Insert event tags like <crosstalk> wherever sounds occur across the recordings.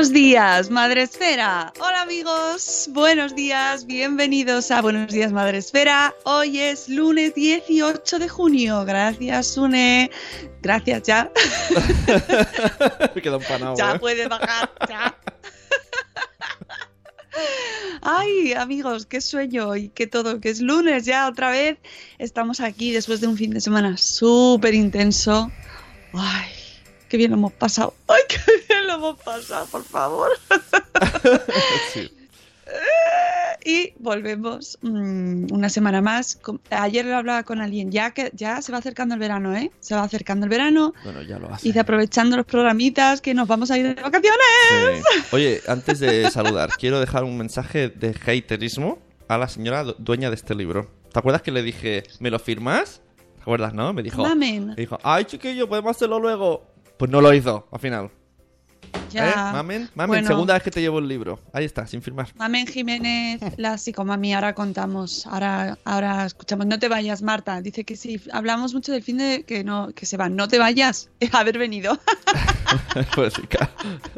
Buenos días, Madre Esfera. Hola amigos, buenos días, bienvenidos a Buenos días, Madre Esfera. Hoy es lunes 18 de junio. Gracias, Sune. Gracias, ya. <laughs> Me queda empanado. ya ¿eh? puedes bajar, ya. <laughs> Ay, amigos, qué sueño y qué todo, que es lunes ya otra vez. Estamos aquí después de un fin de semana súper intenso. Ay, qué bien lo hemos pasado. <laughs> Ay, qué bien lo hemos pasado, por favor. <laughs> Sí. <laughs> Y volvemos mm, una semana más. Ayer lo hablaba con alguien, ya que ya se va acercando el verano, ¿eh? Se va acercando el verano. Bueno, ya lo hace. Y de aprovechando los programitas que nos vamos a ir de vacaciones. Sí. Oye, antes de saludar, quiero dejar un mensaje de haterismo a la señora du- dueña de este libro. ¿Te acuerdas que le dije, ¿me lo firmas? ¿Te acuerdas, no? Me dijo, Mamen. me dijo, ay, chiquillo, podemos hacerlo luego. Pues no lo hizo, al final. Ya. ¿Eh? Mamen, mamen, Bueno. segunda vez que te llevo el libro. Ahí está, sin firmar. Mamen Jiménez, la psicomami, ahora contamos, ahora, ahora escuchamos. No te vayas, Marta. Dice que sí, hablamos mucho del fin de que no, que se van. No te vayas, <laughs> haber venido. <laughs> pues sí, claro.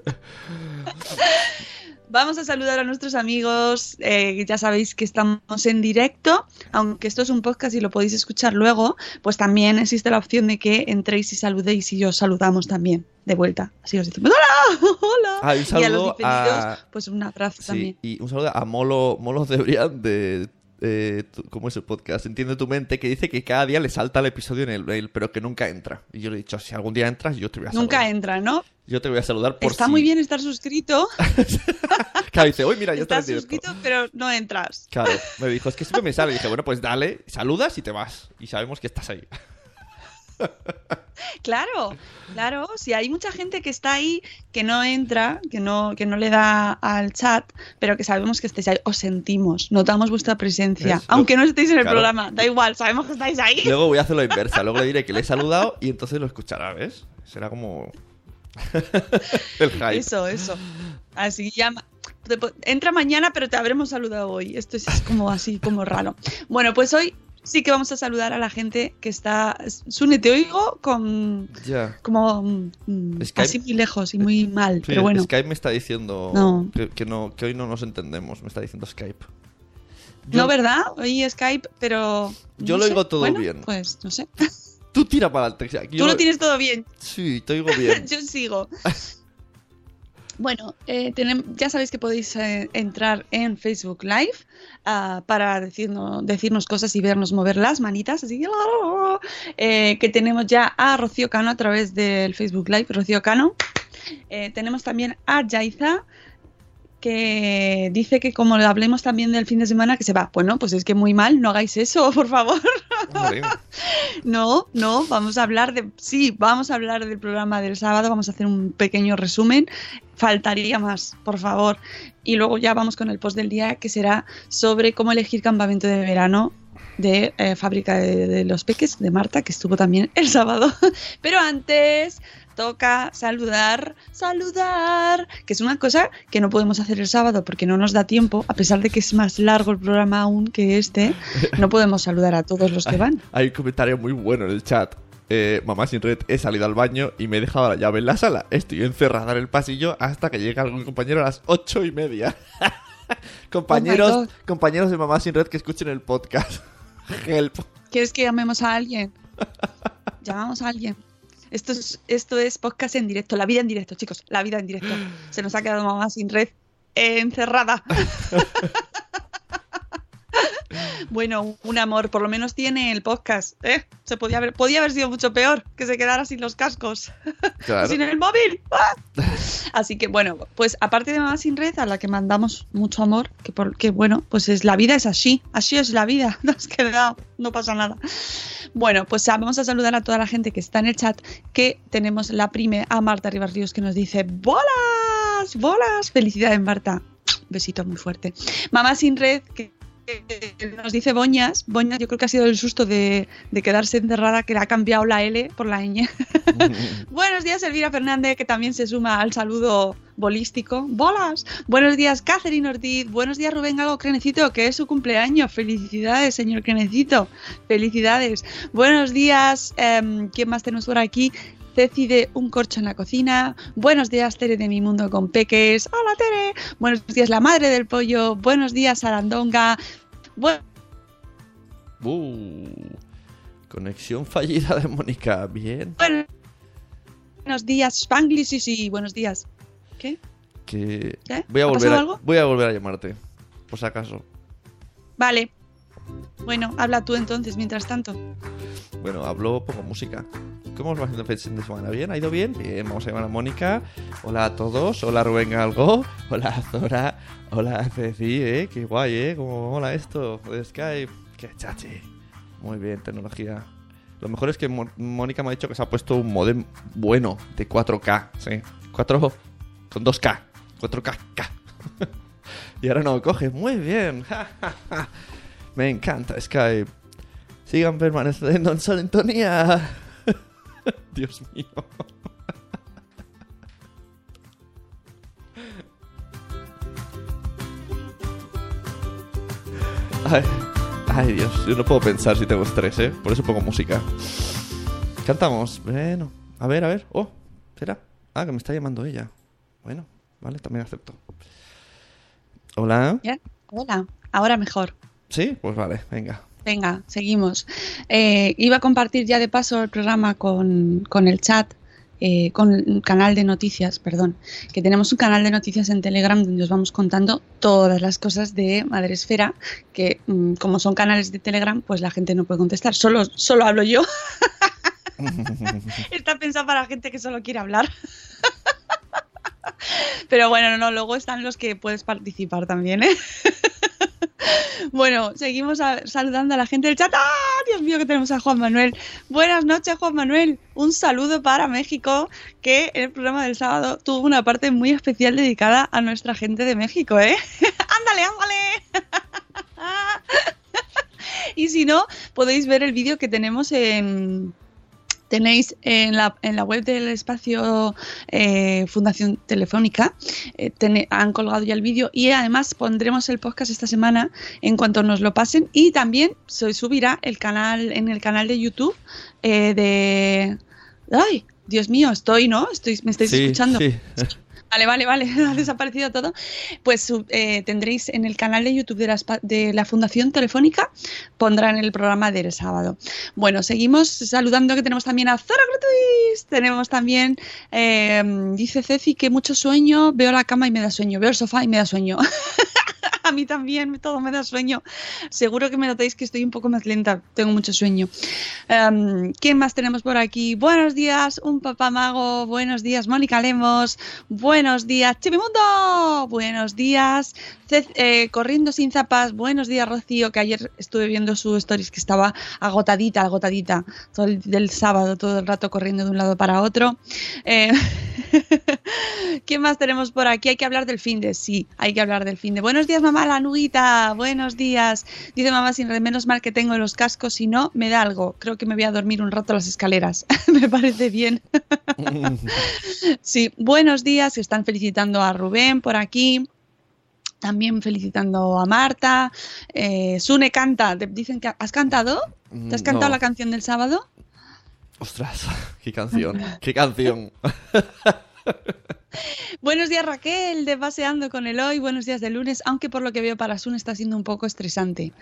<laughs> Vamos a saludar a nuestros amigos. eh, ya sabéis que estamos en directo, aunque esto es un podcast y lo podéis escuchar luego, pues también existe la opción de que entréis y saludéis y os saludamos también de vuelta. Así os decimos ¡Hola! <laughs> ¡Hola! Ah, y a los diferidos, a- pues un abrazo Sí, también. y un saludo a Molo, Molo Debrián de... eh, ¿Cómo es el podcast? Entiende tu mente, que dice que cada día le salta el episodio en el mail, pero que nunca entra. Y yo le he dicho, si algún día entras, yo te voy a saludar. Nunca entra, ¿no? Yo te voy a saludar por Está si- muy bien estar suscrito. <laughs> Claro, dice, uy, mira, ya está Estás suscrito, pero no entras. Claro, me dijo, es que siempre me sale. Y dije, bueno, pues dale, saludas y te vas. Y sabemos que estás ahí. <laughs> Claro, claro. Si hay mucha gente que está ahí, que no entra, que no, que no le da al chat, pero que sabemos que estáis ahí, os sentimos, notamos vuestra presencia. Es- Aunque no estéis en el claro. programa, da igual, sabemos que estáis ahí. Luego voy a hacer lo inversa. Luego le diré que le he saludado y <laughs> entonces lo escuchará, ¿ves? Será como... <laughs> el hype. Eso, eso. Así llama. Entra mañana, pero te habremos saludado hoy. Esto es, es como así, como raro. Bueno, pues hoy sí que vamos a saludar a la gente que está. Sune, te oigo con. Ya. como. mm, Skype- así muy lejos y muy mal. Sí, pero bueno. Skype me está diciendo No. que, que no, que hoy no nos entendemos. Me está diciendo Skype. No, ¿verdad? Oí Skype, pero. Yo no lo sé. oigo todo Bueno, bien. Pues no sé. Tú tira para adelante. yo Tú lo tienes todo bien. Sí, te oigo bien. <laughs> Yo sigo. <laughs> Bueno, eh, ya sabéis que podéis eh, entrar en Facebook Live ah, para decirnos, decirnos cosas y vernos mover las manitas. Así que, eh, que tenemos ya a Rocío Cano a través del Facebook Live. Rocío Cano. Eh, tenemos también a Yaiza. que dice que como hablemos también del fin de semana que se va. Bueno, pues es que muy mal, no hagáis eso, <laughs> por favor. <laughs> no, no, vamos a hablar de... Sí, vamos a hablar del programa del sábado, vamos a hacer un pequeño resumen. Faltaría más, por favor. Y luego ya vamos con el post del día que será sobre cómo elegir campamento de verano de eh, Fábrica de, los Peques, de Marta, que estuvo también el sábado. <laughs> Pero antes, toca saludar, saludar, que es una cosa que no podemos hacer el sábado porque no nos da tiempo, a pesar de que es más largo el programa aún que este, no podemos saludar a todos los que <laughs> van. Hay un comentario muy bueno en el chat. Eh, mamá sin red, he salido al baño y me he dejado la llave en la sala. Estoy encerrada en el pasillo hasta que llegue algún compañero a las ocho y media. <laughs> compañeros, oh compañeros de mamá sin red que escuchen el podcast. <laughs> Help. ¿Quieres que llamemos a alguien? <laughs> Llamamos a alguien. Esto es, esto es podcast en directo, la vida en directo, chicos, la vida en directo. Se nos ha quedado mamá sin red encerrada. <laughs> Bueno, un amor, por lo menos tiene el podcast, ¿eh? Se podía haber, podía haber sido mucho peor que se quedara sin los cascos, <laughs> sin el móvil. ¡Ah! <laughs> Así que bueno, pues aparte de Mamá sin Red, a la que mandamos mucho amor, que, porque bueno, pues es la vida es así, así es la vida, nos queda, no pasa nada. Bueno, pues vamos a saludar a toda la gente que está en el chat, que tenemos la prime a Marta Rivas Ríos que nos dice, ¡bolas! ¡bolas! Felicidades Marta. Besito muy fuerte. Mamá sin red, que nos dice Boñas, Boñas yo creo que ha sido el susto de, quedarse encerrada que le ha cambiado la L por la ñ. <laughs> Buenos días Elvira Fernández, que también se suma al saludo bolístico. ¡Bolas! Buenos días Catherine Ortiz, buenos días Rubén Gago Crenecito, que es su cumpleaños. Felicidades, señor Crenecito. Felicidades. Buenos días, em, ¿quién más tenemos por aquí? Ceci de Un Corcho en la Cocina. Buenos días, Tere de Mi Mundo con Peques. Hola, Tere. Buenos días, La Madre del Pollo. Buenos días, Arandonga. Uh, conexión fallida de Mónica. Bien. buenos días, Spanglish. Sí, buenos días. ¿Qué? Que Voy, a volver a, voy a volver a llamarte, por si acaso. Vale. Bueno, habla tú entonces mientras tanto. Bueno, hablo poco música. ¿Cómo os va el fin de semana? ¿Bien? ¿Ha ido bien? Bien, vamos a llamar a Mónica. Hola a todos. Hola Rubén Galgo. Hola Zora. Hola Ceci, ¿eh? Qué guay, ¿eh? ¿Cómo mola esto de Skype? Qué chachi. Muy bien, tecnología. Lo mejor es que Mónica me ha dicho que se ha puesto un modem bueno de 4K, ¿sí? 4 con 2K. 4K. K. <laughs> y ahora no coge. Muy bien. <laughs> me encanta Skype. Sigan permaneciendo en sintonía. <laughs> Dios mío. Ay, Dios, yo no puedo pensar si tengo estrés, ¿eh? Por eso pongo música. Cantamos. Bueno, a ver, a ver. Oh, espera. Ah, que me está llamando ella. Bueno, vale, también acepto. Hola. Hola, ahora mejor. Sí, pues vale, venga. Venga, seguimos. Eh, iba a compartir ya de paso el programa con, el chat, eh, con el canal de noticias, perdón, que tenemos un canal de noticias en Telegram donde os vamos contando todas las cosas de Madresfera, que mm, como son canales de Telegram, pues la gente no puede contestar, solo, solo hablo yo. <laughs> Está pensado para gente que solo quiere hablar. Pero bueno, no, luego están los que puedes participar también, ¿eh? <laughs> Bueno, seguimos saludando a la gente del chat. ¡Ah! Dios mío, que tenemos a Juan Manuel. Buenas noches, Juan Manuel. Un saludo para México, que el programa del sábado tuvo una parte muy especial dedicada a nuestra gente de México, ¿eh? <laughs> ¡Ándale, ándale! <laughs> y si no, podéis ver el vídeo que tenemos en tenéis en la, en la web del espacio eh, Fundación Telefónica, eh, han colgado ya el vídeo y además pondremos el podcast esta semana en cuanto nos lo pasen y también se subirá el canal en el canal de YouTube eh, de... ¡Ay! Dios mío, estoy, ¿no? Estoy, me estáis escuchando. Sí. <laughs> Vale, vale, vale, <laughs> ha desaparecido todo. Pues eh, tendréis en el canal de YouTube de la, Fundación Telefónica, pondrán el programa del sábado. Bueno, seguimos saludando que tenemos también a Zora Gratuis. Tenemos también, eh, dice Ceci que mucho sueño, veo la cama y me da sueño, veo el sofá y me da sueño. <laughs> <laughs> A mí también, todo me da sueño. Seguro que me notáis que estoy un poco más lenta, tengo mucho sueño. Em, ¿Quién más tenemos por aquí? Buenos días, un papá mago. Buenos días, Mónica Lemos. Buenos días, Chivimundo. Buenos días, eh, Corriendo sin zapas. Buenos días, Rocío, que ayer estuve viendo su stories que estaba agotadita, agotadita, todo el, del sábado, todo el rato corriendo de un lado para otro. Eh, <laughs> ¿Qué más tenemos por aquí? Hay que hablar del fin de, sí, hay que hablar del fin de. Buenos días, mamá, la nuita. Buenos días. Dice mamá, sin menos mal que tengo los cascos, si no, me da algo. Creo que me voy a dormir un rato a las escaleras. <laughs> me parece bien. <laughs> sí, buenos días. Están felicitando a Rubén por aquí. También felicitando a Marta. Eh, Sune canta. Dicen que has cantado. ¿Te has cantado la canción del sábado? Ostras, <laughs> qué canción, qué canción. Buenos días Raquel, de Paseando con el Hoy, buenos días de lunes, aunque por lo que veo para Sun está siendo un poco estresante.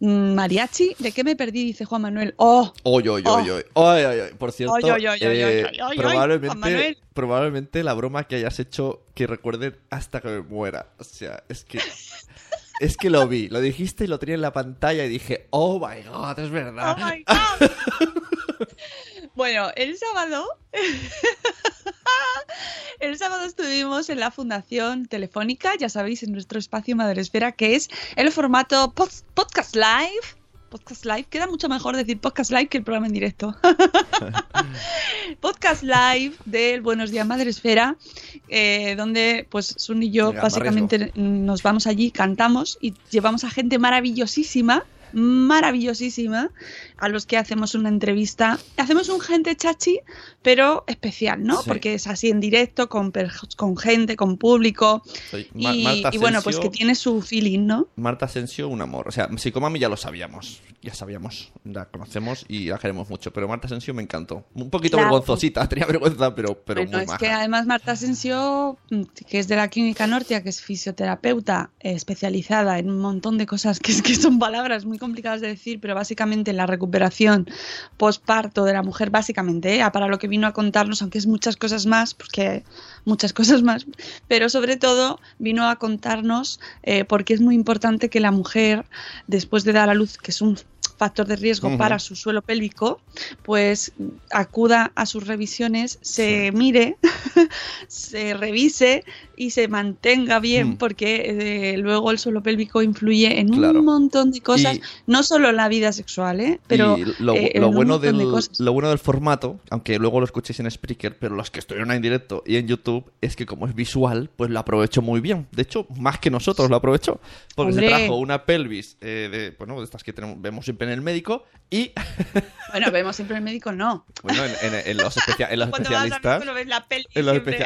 Mm, mariachi, ¿de qué me perdí? Dice Juan Manuel. ¡Oh! ¡Oy, oy, oy, oy! oy, oy, Por cierto, probablemente, probablemente la broma que hayas hecho que recuerden hasta que me muera. O sea, es que... <laughs> Es que lo vi, lo dijiste y lo tenía en la pantalla y dije, oh my god, es verdad. Oh my god. <laughs> Bueno, el sábado. <laughs> el sábado estuvimos en la Fundación Telefónica, ya sabéis, en nuestro espacio Madresfera, que es el formato podcast live. Podcast live, queda mucho mejor decir podcast live que el programa en directo. <laughs> podcast live del Buenos Días Madresfera, eh, donde pues Sun y yo básicamente nos vamos allí, cantamos y llevamos a gente maravillosísima maravillosísima a los que hacemos una entrevista. Hacemos un gente chachi, pero especial, ¿no? Porque es así en directo, con, con gente, con público. y, bueno, pues que tiene su feeling, ¿no? Marta Asensio, un amor. O sea, Psicomami ya lo sabíamos. Ya sabíamos, la conocemos y la queremos mucho. Pero Marta Asensio me encantó. Un poquito vergonzosita, <laughs> tenía vergüenza, pero, pero bueno, es que además Marta Asensio, que es de la Clínica Nortia, que es fisioterapeuta especializada en un montón de cosas que, que son palabras muy complicadas de decir, pero básicamente la recuperación postparto de la mujer, básicamente, ¿eh? para lo que vino a contarnos, aunque es muchas cosas más, porque muchas cosas más, pero sobre todo vino a contarnos eh, porque es muy importante que la mujer, después de dar a luz, que es un factor de riesgo para su suelo pélvico, pues acuda a sus revisiones, se mire, <laughs> se revise y se mantenga bien, mm. porque eh, luego el suelo pélvico influye en un montón de cosas, no solo en la vida sexual, ¿eh? pero lo, eh, bueno del, lo bueno del formato, aunque luego lo escuchéis en Spreaker, pero los que estuvieron en directo y en YouTube, es que como es visual, pues lo aprovecho muy bien. De hecho, más que nosotros lo aprovecho, porque se trajo una pelvis eh, de, bueno, de estas que tenemos, vemos siempre en el médico y... bueno, vemos siempre en el médico, no. Bueno, en, los, especialistas...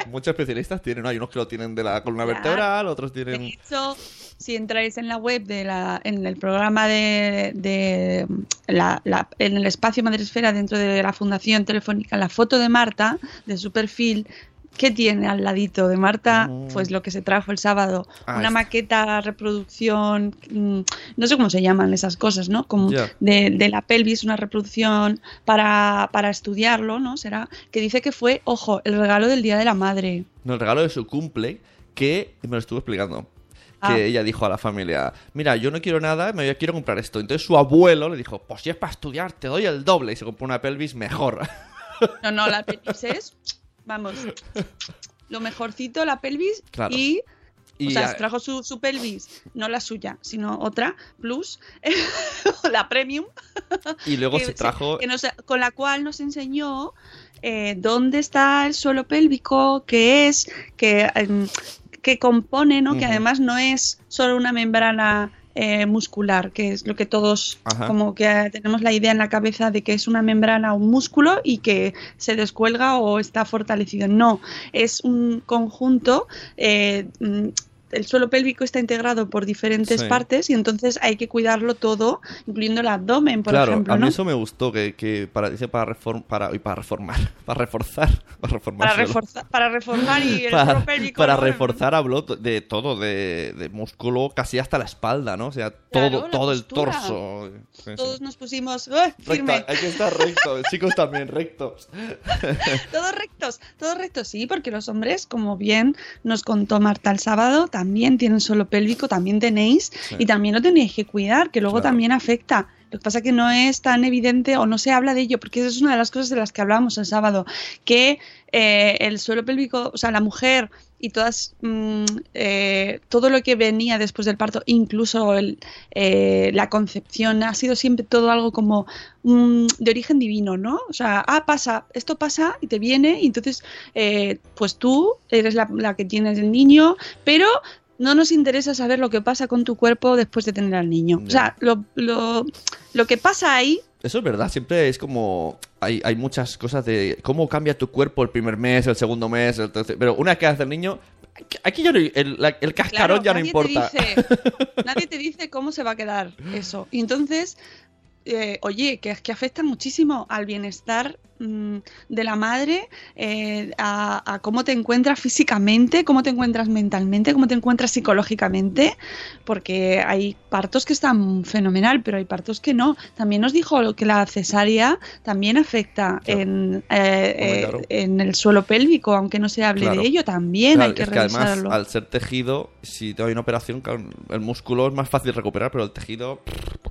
muchos especialistas tienen, hay unos que lo tienen de la columna vertebral, otros tienen... De hecho, si entráis en la web, de la, en el programa de, de la, en el espacio Madresfera dentro de la Fundación Telefónica, la foto de Marta, de su perfil, ¿Qué tiene al ladito de Marta? Mm. Pues lo que se trajo el sábado. Ah, una maqueta, reproducción, mm, no sé cómo se llaman esas cosas, ¿no? Como de, la pelvis, una reproducción para, para, estudiarlo, ¿no? Será que dice que fue, ojo, el regalo del Día de la Madre. No, el regalo de su cumple, que me lo estuvo explicando. Que ah. ella dijo a la familia, mira, yo no quiero nada, me quiero comprar esto. Entonces su abuelo le dijo, pues si es para estudiar, te doy el doble. Y se compró una pelvis mejor. No, no, la pelvis es vamos, lo mejorcito, la pelvis y... o sea, se trajo su, pelvis, no la suya, sino otra, plus, <laughs> la premium. Y luego <laughs> se trajo... con la cual nos enseñó eh, dónde está el suelo pélvico, qué es, qué, em, compone, ¿no? Que además no es solo una membrana eh, muscular, que es lo que todos como que tenemos la idea en la cabeza de que es una membrana o un músculo y que se descuelga o está fortalecido. No, es un conjunto eh, el suelo pélvico está integrado por diferentes partes y entonces hay que cuidarlo todo, incluyendo el abdomen, por ejemplo. Claro, a mí eso me gustó, que, para, dice para, reform, para, y para reformar, <laughs> para reforzar, <laughs> para reformar. Para, reforzar, para reformar y el <laughs> suelo pélvico. Para reforzar habló de todo, de, músculo casi hasta la espalda, ¿no? O sea, todo, todo el torso. Todos nos pusimos firme. hay que estar rectos, chicos también rectos. todos rectos, todos rectos, sí, porque los hombres, como bien nos contó Marta el sábado, también tienen suelo pélvico, también tenéis y también lo tenéis que cuidar, que luego Claro. también afecta. Lo que pasa que no es tan evidente o no se habla de ello, porque esa es una de las cosas de las que hablábamos el sábado, que eh, el suelo pélvico, o sea, la mujer y todas mm, eh, todo lo que venía después del parto, incluso el, eh, la concepción, ha sido siempre todo algo como mm, de origen divino, ¿no? O sea, ah, pasa, esto pasa y te viene, y entonces, eh, pues tú eres la, la que tienes el niño, pero no nos interesa saber lo que pasa con tu cuerpo después de tener al niño. O sea, lo, lo, lo que pasa ahí Eso es verdad, siempre es como. Hay, hay muchas cosas de cómo cambia tu cuerpo el primer mes, el segundo mes, el tercer. Pero una vez que haces el niño, aquí- ya no, el, la- el cascarón Claro, ya no importa. Te dice, <laughs> nadie te dice cómo se va a quedar eso. Y entonces, eh, oye, que que afecta muchísimo al bienestar de la madre, eh, a, a cómo te encuentras físicamente, cómo te encuentras mentalmente, cómo te encuentras psicológicamente, porque hay partos que están fenomenal, pero hay partos que no. También nos dijo que la cesárea también afecta Claro. en, eh, eh, claro. en el suelo pélvico, aunque no se hable Claro. de ello, también hay que es que además, al ser tejido, si te hay una operación, el músculo es más fácil recuperar, pero el tejido,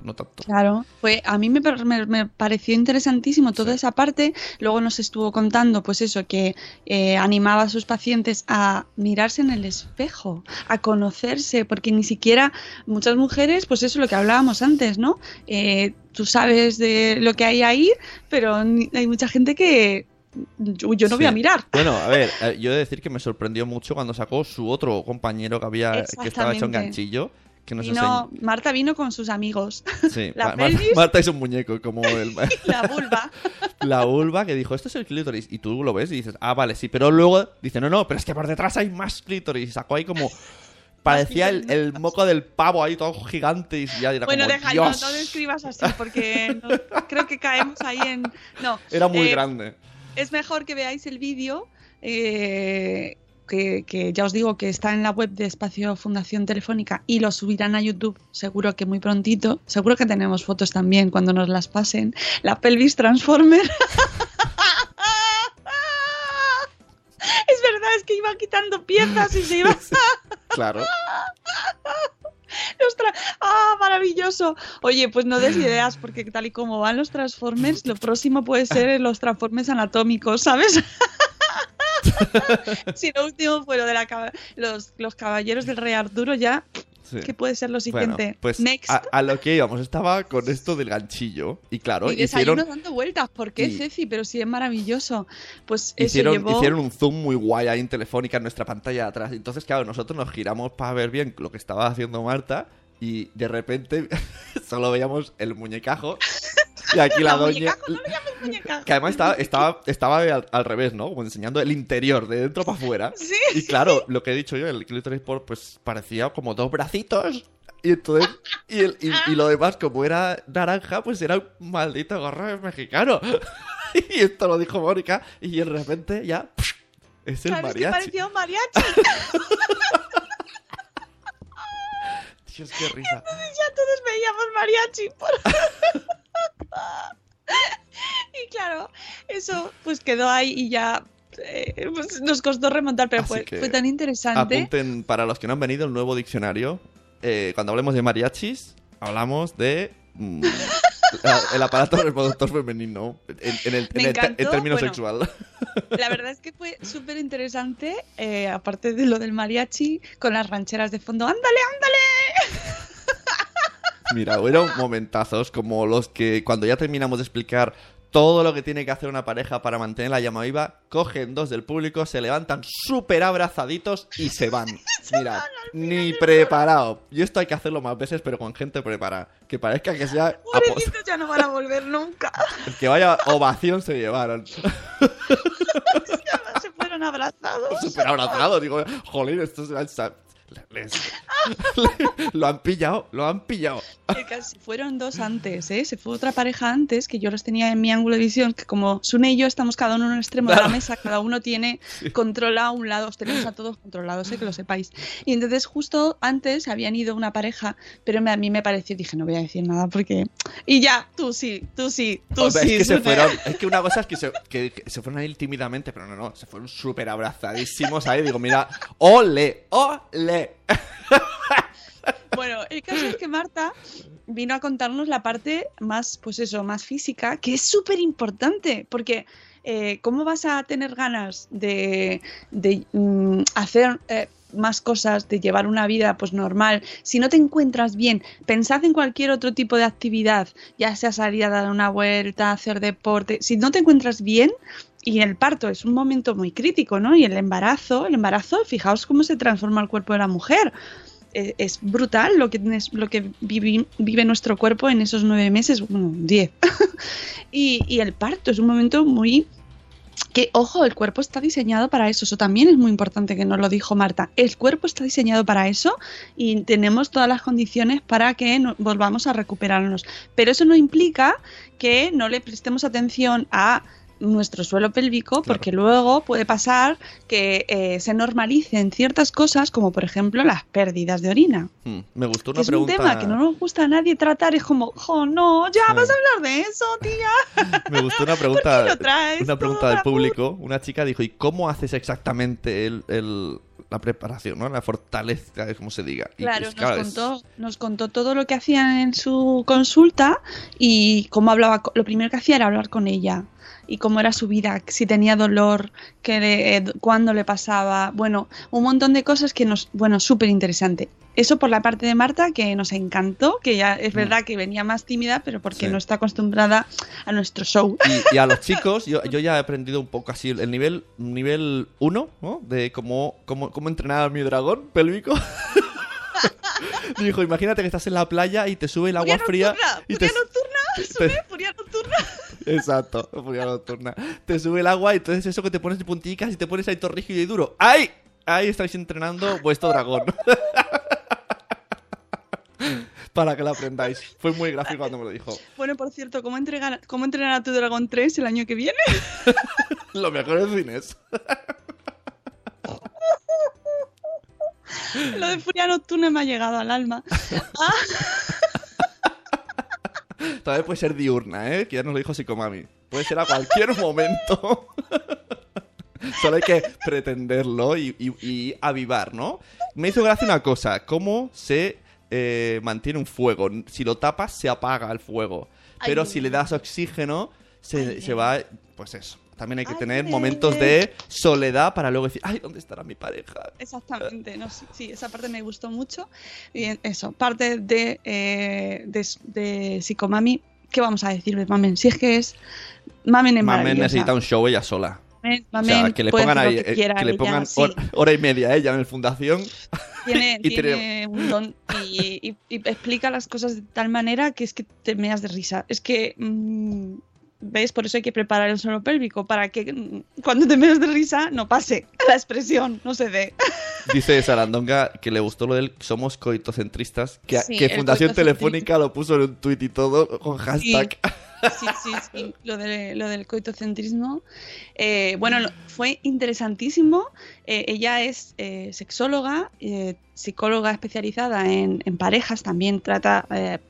no tanto. Claro, pues a mí me, me- me pareció interesantísimo toda Sí. esa parte. Luego nos estuvo contando, pues eso, que eh, animaba a sus pacientes a mirarse en el espejo, a conocerse, porque ni siquiera muchas mujeres, pues eso es lo que hablábamos antes, ¿no? Eh, tú sabes de lo que hay ahí, pero hay mucha gente que yo, yo no voy a mirar. Bueno, a ver, eh, yo he de decir que me sorprendió mucho cuando sacó su otro compañero que había que estaba hecho un ganchillo. Que nos Y no, Marta vino con sus amigos. Sí, <laughs> la Mar-. Marta es un muñeco, como el, <laughs> La vulva. <laughs> la vulva que dijo, esto es el clítoris. Y tú lo ves y dices, ah, vale, sí. Pero luego dice, no, no, pero es que por detrás hay más clítoris. Y sacó ahí como... Parecía el, el moco del pavo ahí todo gigante y ya era Bueno, como, deja, no, describas así porque no- creo que caemos ahí en... No, Era muy eh, grande. es mejor que veáis el vídeo eh, que, que ya os digo que está en la web de Espacio Fundación Telefónica y lo subirán a YouTube seguro que muy prontito. Seguro que tenemos fotos también cuando nos las pasen. La pelvis transformer. <laughs> Es verdad, es que iba quitando piezas y se iba... <laughs> Claro. ¡Ah, maravilloso! Oye, pues no des ideas, porque tal y como van los Transformers, lo próximo puede ser los Transformers anatómicos, ¿sabes? <laughs> si lo último fue lo de la los, los caballeros del Rey Arturo, ya, Sí. ¿qué puede ser lo siguiente? Bueno, pues Next. a, a lo que íbamos, estaba con esto del ganchillo. Y claro, y hicieron, dando vueltas. ¿Por qué, y- Ceci? Pero sí es maravilloso. Pues eso hicieron, llevó... hicieron un zoom muy guay ahí en Telefónica en nuestra pantalla de atrás. Entonces, claro, nosotros nos giramos para ver bien lo que estaba haciendo Marta. Y de repente <laughs> solo veíamos el muñecajo. Y aquí la, La doña. muñecajo. Que además estaba, estaba, estaba al, al revés, ¿no? Como enseñando el interior, de dentro para afuera. <laughs> Sí, Y claro, lo que he dicho yo, el clítoris por, pues parecía como dos bracitos. Y entonces, y, el- y- y lo demás, como era naranja, pues era un maldito gorro mexicano. <laughs> Y esto lo dijo Mónica, y de repente ya es el Claro, es que mariachi. parecía un mariachi. <laughs> Dios, qué risa. ya todos veíamos mariachi. por- <laughs> y claro, eso pues quedó ahí y ya eh, pues, nos costó remontar, pero fue, fue tan interesante. Apunten, para los que no han venido, el nuevo diccionario. Eh, cuando hablemos de mariachis, hablamos de... mm, <laughs> la- el aparato reproductor femenino en, en el, en el en encantó, término bueno. sexual. <laughs> La verdad es que fue súper interesante, eh, aparte de lo del mariachi, con las rancheras de fondo. ¡Ándale, ándale! Mira, fueron momentazos como los que cuando ya terminamos de explicar todo lo que tiene que hacer una pareja para mantener la llama viva, cogen dos del público, se levantan súper abrazaditos y se van. <laughs> Mira, ni preparado. Y esto hay que hacerlo más veces, pero con gente preparada. Que parezca que sea... <laughs> Pobrecitos ya no van a volver nunca. <laughs> Que vaya ovación se llevaron. Se fueron abrazados. Súper abrazados. Digo, jolín, estos se les- <laughs> lo han pillado, lo han pillado. Que casi fueron dos antes, ¿eh? Se fue otra pareja antes, que yo los tenía en mi ángulo de visión, que como Sune y yo estamos cada uno en un extremo de la mesa, cada uno tiene, <laughs> controla un lado, os tenemos a todos controlados, ¿eh? que lo sepáis. Y entonces justo antes habían ido una pareja, pero me- a mí me pareció, dije, no voy a decir nada porque... Y ya, tú sí, tú sí, tú O sea, sí. es que se fueron. Es que una cosa es que se, <laughs> que- que se fueron a ir tímidamente, pero no, no, se fueron súper abrazadísimos ahí. Digo, mira, ole, ole. <laughs> Bueno, el caso es que Marta vino a contarnos la parte más, pues eso, más física, que es súper importante, porque eh, ¿cómo vas a tener ganas de, mm, hacer eh, más cosas, de llevar una vida pues normal, si no te encuentras bien? Pensad en cualquier otro tipo de actividad, ya sea salir a dar una vuelta, hacer deporte, si no te encuentras bien, y el parto es un momento muy crítico, ¿no? Y el embarazo, el embarazo, fijaos cómo se transforma el cuerpo de la mujer. Eh, Es brutal lo que, lo que vive, nuestro cuerpo en esos nueve meses, diez. <laughs> y, y el parto es un momento muy que, ojo, el cuerpo está diseñado para eso. Eso también es muy importante que nos lo dijo Marta. El cuerpo está diseñado para eso y tenemos todas las condiciones para que volvamos a recuperarnos. Pero eso no implica que no le prestemos atención a nuestro suelo pélvico porque luego puede pasar que eh, se normalicen ciertas cosas como por ejemplo las pérdidas de orina Hmm, Me gustó que una es pregunta. un tema que no nos gusta a nadie tratar es como oh no ya Sí. vas a hablar de eso tía <laughs> Me gustó una pregunta, lo traes una pregunta del público. Una chica dijo, ¿y cómo haces exactamente el, el- la preparación, ¿no? La fortaleza, como se diga. Y, Claro, pues, nos, es- contó, nos contó todo lo que hacían en su consulta y cómo hablaba. Lo primero que hacía era hablar con ella y cómo era su vida, si tenía dolor, que le- eh, cuándo le pasaba. Bueno, un montón de cosas que nos. Bueno, súper interesante. Eso por la parte de Marta, que nos encantó, que ya es Mm. verdad que venía más tímida, pero porque Sí. no está acostumbrada a nuestro show. Y, y a los <laughs> chicos, yo, yo ya he aprendido un poco así el nivel nivel 1, ¿no? De cómo, cómo, cómo entrenar a mi dragón pélvico. <laughs> Dijo, imagínate que estás en la playa y te sube el agua Furia fría. nocturna, y furia te, nocturna, sube, furia nocturna. Exacto, <laughs> furia nocturna. Te sube el agua y entonces eso que te pones de punticas y te pones ahí todo rígido y duro. ¡Ay! Ahí estáis entrenando vuestro dragón. <laughs> Para que lo aprendáis. Fue muy gráfico cuando me lo dijo. Bueno, por cierto, ¿cómo, entregar, ¿cómo entrenar a tu Dragon 3 el año que viene? <laughs> Lo mejor es cines. Lo de Furia Nocturna me ha llegado al alma. También puede ser diurna, ¿eh? Que ya nos lo dijo Psicomami. Puede ser a cualquier <laughs> momento. <laughs> Solo hay que pretenderlo y, y- y avivar, ¿no? Me hizo gracia una cosa. ¿Cómo se eh, mantiene un fuego? Si lo tapas, se apaga el fuego. Pero Ay. si le das oxígeno, se, Ay, se va... Pues eso. También hay que Ay, tener momentos de soledad para luego decir, ay, ¿dónde estará mi pareja? Exactamente, no, sí, sí, esa parte me gustó mucho. Y eso, parte de, eh, de, de Psicomami, ¿qué vamos a decir de Mamen? Si es que es. Mamen es Mamen necesita un show ella sola. Mamen, O sea, Mamen que le pongan ahí, que eh, quiera, que le ella pongan sí, hora y media ella en el fundación. tiene, <laughs> y tiene un don y, y- y explica las cosas de tal manera que es que te meas de risa. Es que. mm, ¿Ves? Por eso hay que preparar el suelo pélvico, para que cuando te meas de risa no pase la expresión, no se dé. <laughs> Dice Sarandonga que le gustó lo del somos coitocentristas, que, Sí, que el Fundación. Telefónica lo puso en un tuit y todo con hashtag. Sí, sí, sí, lo, de- lo del coitocentrismo. Eh, bueno, fue interesantísimo. Eh, ella es eh, sexóloga, psicóloga especializada en, en parejas, también trata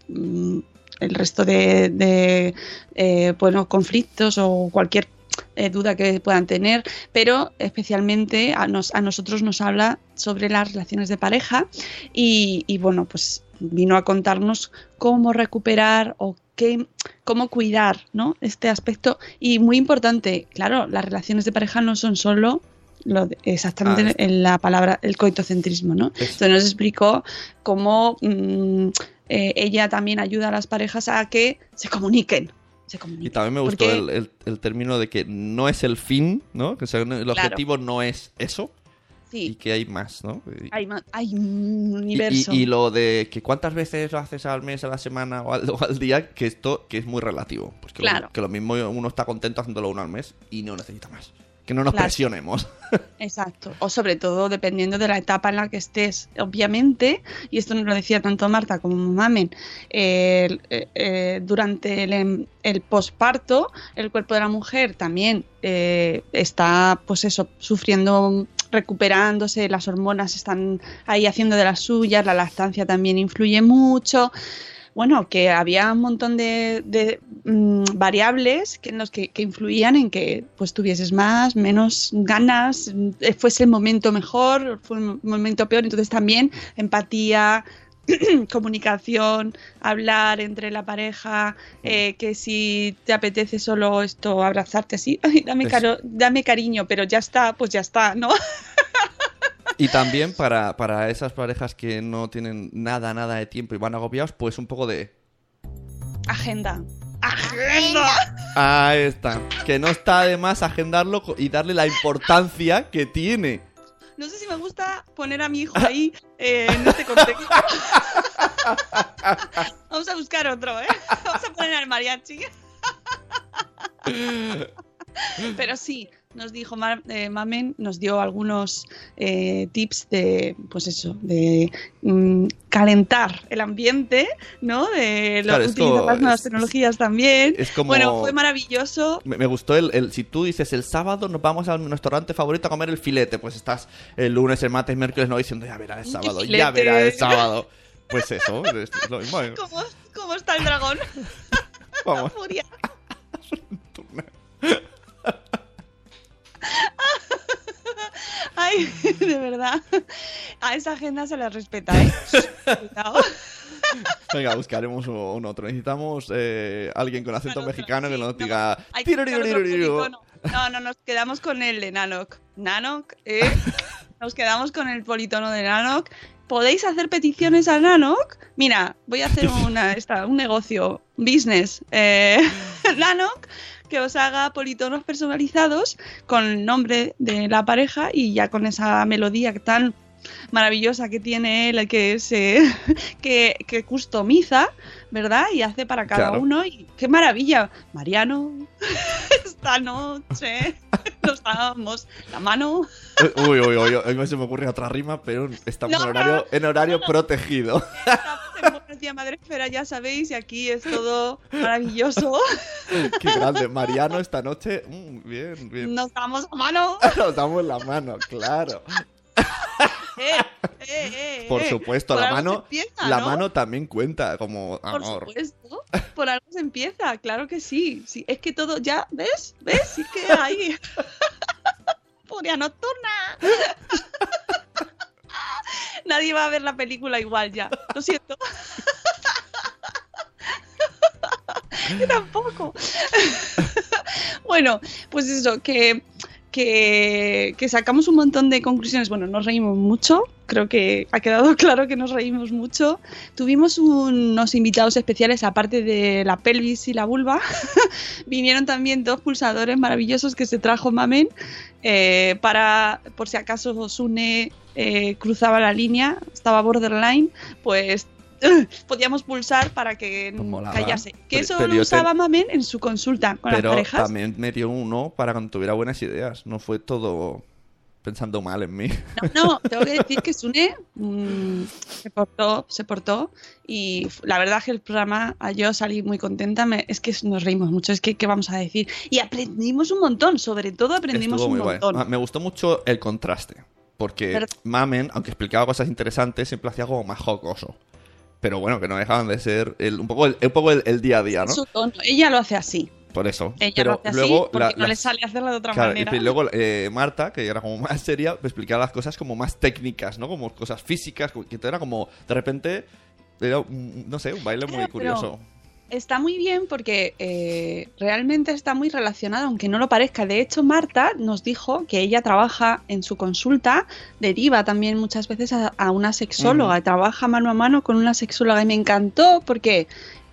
mm, el resto de, de, eh, bueno, conflictos o cualquier eh, duda que puedan tener, pero especialmente a, nos- a nosotros nos habla sobre las relaciones de pareja y, y, bueno, pues vino a contarnos cómo recuperar o qué, cómo cuidar ¿no? este aspecto. Y muy importante, claro, las relaciones de pareja no son solo lo de- exactamente Ah, en la palabra el coitocentrismo, ¿no? Es- Entonces nos explicó cómo mm, eh, ella también ayuda a las parejas a que se comuniquen. Se Y también me gustó Porque- el, el- el término de que no es el fin, ¿no? Que o sea, el Claro. objetivo no es eso y que hay más, ¿no? Hay, ma- hay un y, universo. y- y lo de que cuántas veces lo haces al mes, a la semana o al, o al día, que esto que es muy relativo. Pues que, Claro. lo, que lo mismo uno está contento haciéndolo uno al mes y no necesita más. Que no nos Claro. presionemos. <laughs> Exacto. O sobre todo dependiendo de la etapa en la que estés. Obviamente, y esto nos lo decía tanto Marta como Mamen, eh, eh, eh, durante el, em- el posparto, el cuerpo de la mujer también eh, está, pues eso, sufriendo, recuperándose, las hormonas están ahí haciendo de las suyas, la lactancia también influye mucho. Bueno, que había un montón de, de, mm, variables que en los que, que influían en que pues tuvieses más, menos ganas, eh, fuese el momento mejor, fue un momento peor, entonces también empatía, <clears throat> comunicación, hablar entre la pareja, eh, que si te apetece solo esto, abrazarte así, ay, dame, caro- dame cariño, pero ya está, pues ya está, ¿no? <laughs> Y también para, para esas parejas que no tienen nada, nada de tiempo y van agobiados, pues un poco de... Agenda. Agenda. Ahí está. Que no está de más agendarlo y darle la importancia que tiene. No sé si me gusta poner a mi hijo ahí eh, en este contexto. <laughs> Vamos a buscar otro, ¿eh? Vamos a poner al mariachi. <laughs> Pero sí, nos dijo Mar- eh, Mamen, nos dio algunos eh, tips de, pues eso, de mm, calentar el ambiente, ¿no? De lo, Claro, utilizar las nuevas es- tecnologías también. Es como... Bueno, fue maravilloso. Me, me gustó el, el- Si tú dices el sábado nos vamos a un restaurante favorito a comer el filete, pues estás el lunes, el martes, miércoles, no diciendo ya verá el sábado, ya verá el sábado. Pues eso, es lo mismo. eh. ¿Cómo, cómo está el dragón? Vamos. Furia. <laughs> <laughs> Ay, <laughs> de verdad. A esa agenda se la respeta, ¿eh? <laughs> Venga, buscaremos un, otro. Necesitamos eh, alguien con acento Otro, mexicano que sí, nos no, diga. que otro "Tiririririririru". politono. No, no, nos quedamos con el de Nanok. Nanok, ¿eh? Nos quedamos con el politono de Nanok. ¿Podéis hacer peticiones a Nanok? Mira, voy a hacer una, esta, un negocio, business. Eh, Nanok, que os haga politonos personalizados con el nombre de la pareja y ya con esa melodía tan maravillosa que tiene él, que se <laughs> que, que customiza, ¿verdad? Y hace para cada Claro. uno. Y qué maravilla. Mariano, <laughs> esta noche <laughs> nos damos la mano. Uy, uy, uy, a mí se me ocurre otra rima, pero estamos No, en horario, en horario protegido. Estamos en Buenos Días Madre Esfera, ya sabéis, y aquí es todo maravilloso. <laughs> Qué grande. Mariano esta noche. mm, bien, bien. Nos damos la mano. <laughs> Nos damos la mano, claro. <laughs> Eh, eh, eh, Por eh. supuesto, Por la mano, empieza, la ¿no? mano también cuenta como Por amor. supuesto, por algo se empieza, claro que sí. sí. Es que todo, ya, ¿ves? ¿Ves? Sí que hay. Furia nocturna. <laughs> Nadie va a ver la película igual ya, lo siento. <laughs> Yo tampoco. <laughs> bueno, pues eso, que, que, sacamos un montón de conclusiones. Bueno, nos reímos mucho, creo que ha quedado <laughs> claro que nos reímos mucho. Tuvimos unos invitados especiales, aparte de la pelvis y la vulva. <laughs> Vinieron también dos pulsadores maravillosos que se trajo Mamen eh, para, por si acaso Sune eh, cruzaba la línea, estaba borderline, pues <laughs> podíamos pulsar para que Pues molaba. callase. Que Pero- eso pero lo usaba Mamen en su consulta con Pero las parejas. también me dio uno para cuando tuviera buenas ideas. No fue todo pensando mal en mí. No, no, tengo que decir que Sune mm, se portó, se portó y la verdad que el programa, yo salí muy contenta, me- es que nos reímos mucho, es que, ¿qué vamos a decir? Y aprendimos un montón, sobre todo aprendimos Estuvo un guay. montón. Ah, Me gustó mucho el contraste. Porque ¿Verdad? Mamen, aunque explicaba cosas interesantes, siempre hacía como más jocoso. Pero bueno, que no dejaban de ser el- un poco, el, un poco el, el día a día, ¿no? Su tono. Ella lo hace así, Por eso. ella Pero lo hace así luego porque la- no las- le sale hacerlo de otra Claro, manera. y luego eh, Marta, que era como más seria, me explicaba las cosas como más técnicas, ¿no? Como cosas físicas, que era como, de repente, era, no sé, un baile muy pero- curioso. Está muy bien porque eh, realmente está muy relacionado, aunque no lo parezca. De hecho, Marta nos dijo que ella trabaja en su consulta, deriva también muchas veces a, a una sexóloga, trabaja mano a mano con una sexóloga y me encantó porque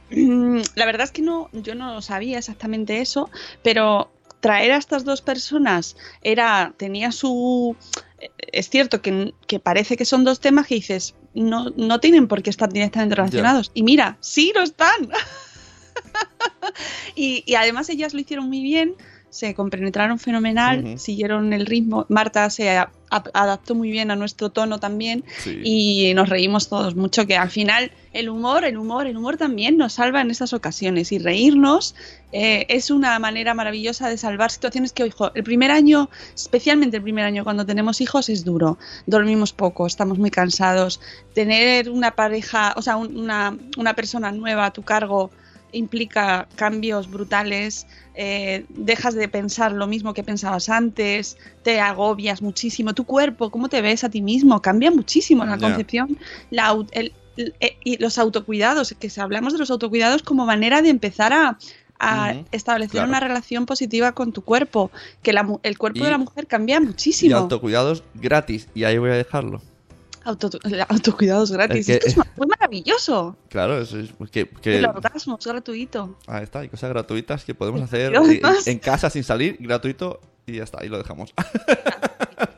mm, <clears throat> la verdad es que no, yo no sabía exactamente eso, pero traer a estas dos personas era, tenía su... Es cierto que, que parece que son dos temas que dices, no, no tienen por qué estar directamente relacionados. Y mira, sí lo están. <laughs> y, y además ellas lo hicieron muy bien, se compenetraron fenomenal, siguieron el ritmo. Marta se a- a- adaptó muy bien a nuestro tono también Sí. y nos reímos todos mucho, que al final el humor, el humor, el humor también nos salva en estas ocasiones y reírnos eh, es una manera maravillosa de salvar situaciones que, ojo, el primer año, especialmente el primer año cuando tenemos hijos es duro, dormimos poco, estamos muy cansados, tener una pareja, o sea, un- una, una persona nueva a tu cargo implica cambios brutales, eh, dejas de pensar lo mismo que pensabas antes, te agobias muchísimo, tu cuerpo, cómo te ves a ti mismo, cambia muchísimo la concepción, la el- el- eh, y los autocuidados, que si hablamos de los autocuidados como manera de empezar a, establecer claro. una relación positiva con tu cuerpo, que la el cuerpo Y- de la mujer cambia Y muchísimo. autocuidados gratis. Y ahí voy a dejarlo. Auto- <laughs> autocuidados gratis, Es que- <laughs> muy maravilloso. Claro, eso es que, que- El orgasmo es gratuito. ahí está, hay cosas gratuitas que podemos hacer en, casa sin salir, gratuito, y ya está, ahí lo dejamos.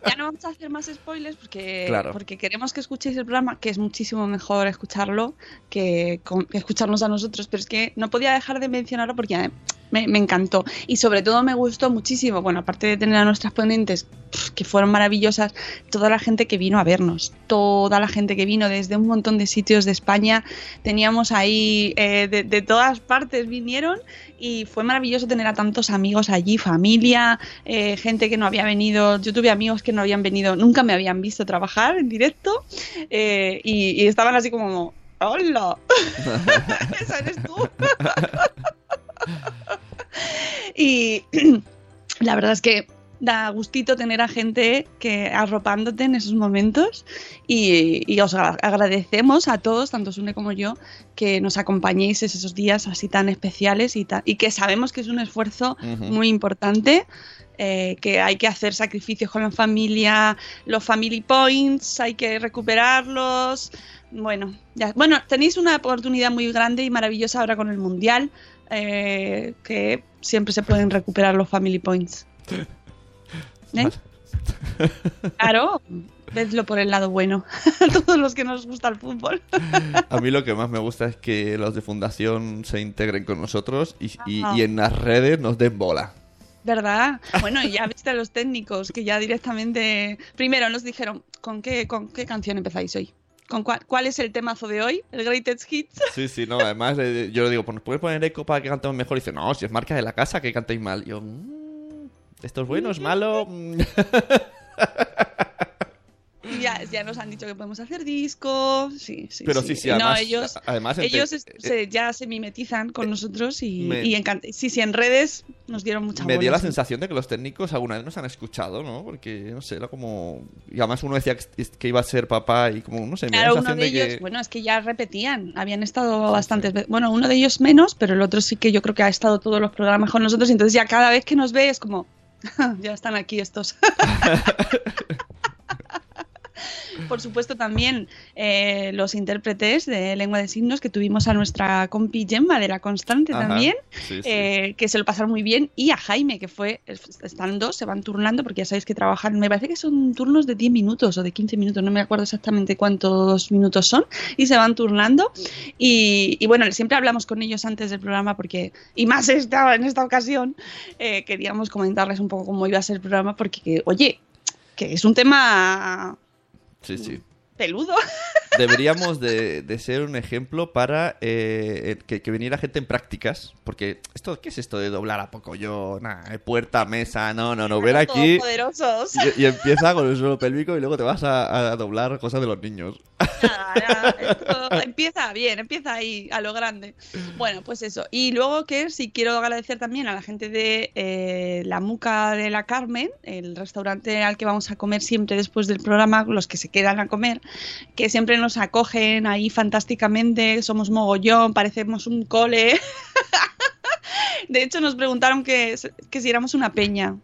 Ya no vamos a hacer más spoilers porque, Claro. porque queremos que escuchéis el programa, que es muchísimo mejor escucharlo que, con- que escucharnos a nosotros, pero es que no podía dejar de mencionarlo porque me, me encantó y sobre todo me gustó muchísimo, bueno, aparte de tener a nuestras ponentes que fueron maravillosas, toda la gente que vino a vernos, toda la gente que vino desde un montón de sitios de España, teníamos ahí eh, de, de todas partes vinieron y fue maravilloso tener a tantos amigos allí, familia, eh, gente que no había venido. Yo tuve amigos que no habían venido, nunca me habían visto trabajar en directo eh, y, y estaban así como, ¡Hola! <laughs> <laughs> Esa eres tú. <laughs> <laughs> y <clears throat> la verdad es que da gustito tener a gente que arropándote en esos momentos y, y os agra- agradecemos a todos, tanto Sune como yo, que nos acompañéis esos días así tan especiales y, que sabemos que es un esfuerzo muy importante. eh, que hay que hacer sacrificios con la familia, los family points, hay que recuperarlos. Bueno, ya, bueno, tenéis una oportunidad muy grande y maravillosa ahora con el mundial, eh, que siempre se pueden recuperar los family points. <laughs> ¿Eh? Claro, vedlo por el lado bueno. <laughs> Todos los que nos gusta el fútbol. <laughs> A mí lo que más me gusta es que los de Fundación se integren con nosotros y, y- Ajá. y en las redes nos den bola. ¿Verdad? Bueno, y ya viste a los técnicos que ya directamente. Primero nos dijeron, ¿con qué, con qué canción empezáis hoy? ¿Con cuál, es el temazo de hoy? ¿El Greatest Hits? Sí, sí, no, además eh, yo le digo, pues nos puedes poner eco para que cantemos mejor. Y dice, no, si es marca de la casa que cantéis mal. Y yo, "Mm, ¿esto es bueno, es malo? <laughs> Mm". Y ya, nos han dicho que podemos hacer discos. Sí, sí. Pero sí, sí, no, además, ellos, además eh, se- ya se mimetizan con nosotros y, me- y Sí, sí, en redes nos dieron mucha Me bola, dio la sí. sensación de que los técnicos alguna vez nos han escuchado, ¿no? Porque, no sé, era como... Y además uno decía que, que iba a ser papá y como, no sé, me Claro, la uno de de, ellos, que... bueno, es que ya repetían, habían estado bastantes veces. Bueno, uno de ellos menos, pero el otro sí que yo creo que ha estado todos los programas con nosotros. y Entonces ya cada vez que nos ve es como, <laughs> ya están aquí estos. <laughs> <laughs> Por supuesto también eh, los intérpretes de lengua de signos que tuvimos a nuestra compi Gemma de la Constante Ajá, también, sí, sí. eh, que se lo pasaron muy bien, y a Jaime, que fue, están dos, se van turnando, porque ya sabéis que trabajan, me parece que son turnos de 10 minutos o de 15 minutos, no me acuerdo exactamente cuántos minutos son, y se van turnando. Y, y bueno, siempre hablamos con ellos antes del programa, porque, y más esta, en esta ocasión, eh, queríamos comentarles un poco cómo iba a ser el programa, porque, que, oye, que es un tema Sí, sí. Peludo. <laughs> Deberíamos de, de ser un ejemplo para eh, que, que viniera gente en prácticas. Porque, esto ¿qué es esto de doblar a poco yo? Nada, puerta, mesa, no, no, no. Ven aquí y, y empieza con el suelo pélvico y luego te vas a, a doblar cosas de los niños. Nada, nada, <laughs> esto empieza bien, empieza ahí, a lo grande. Bueno, pues eso. Y luego que sí quiero agradecer también a la gente de eh, la Muca de la Carmen, el restaurante al que vamos a comer siempre después del programa, los que se quedan a comer, que siempre nos acogen ahí fantásticamente, somos mogollón, parecemos un cole. <laughs> De hecho, nos preguntaron que, que si éramos una peña.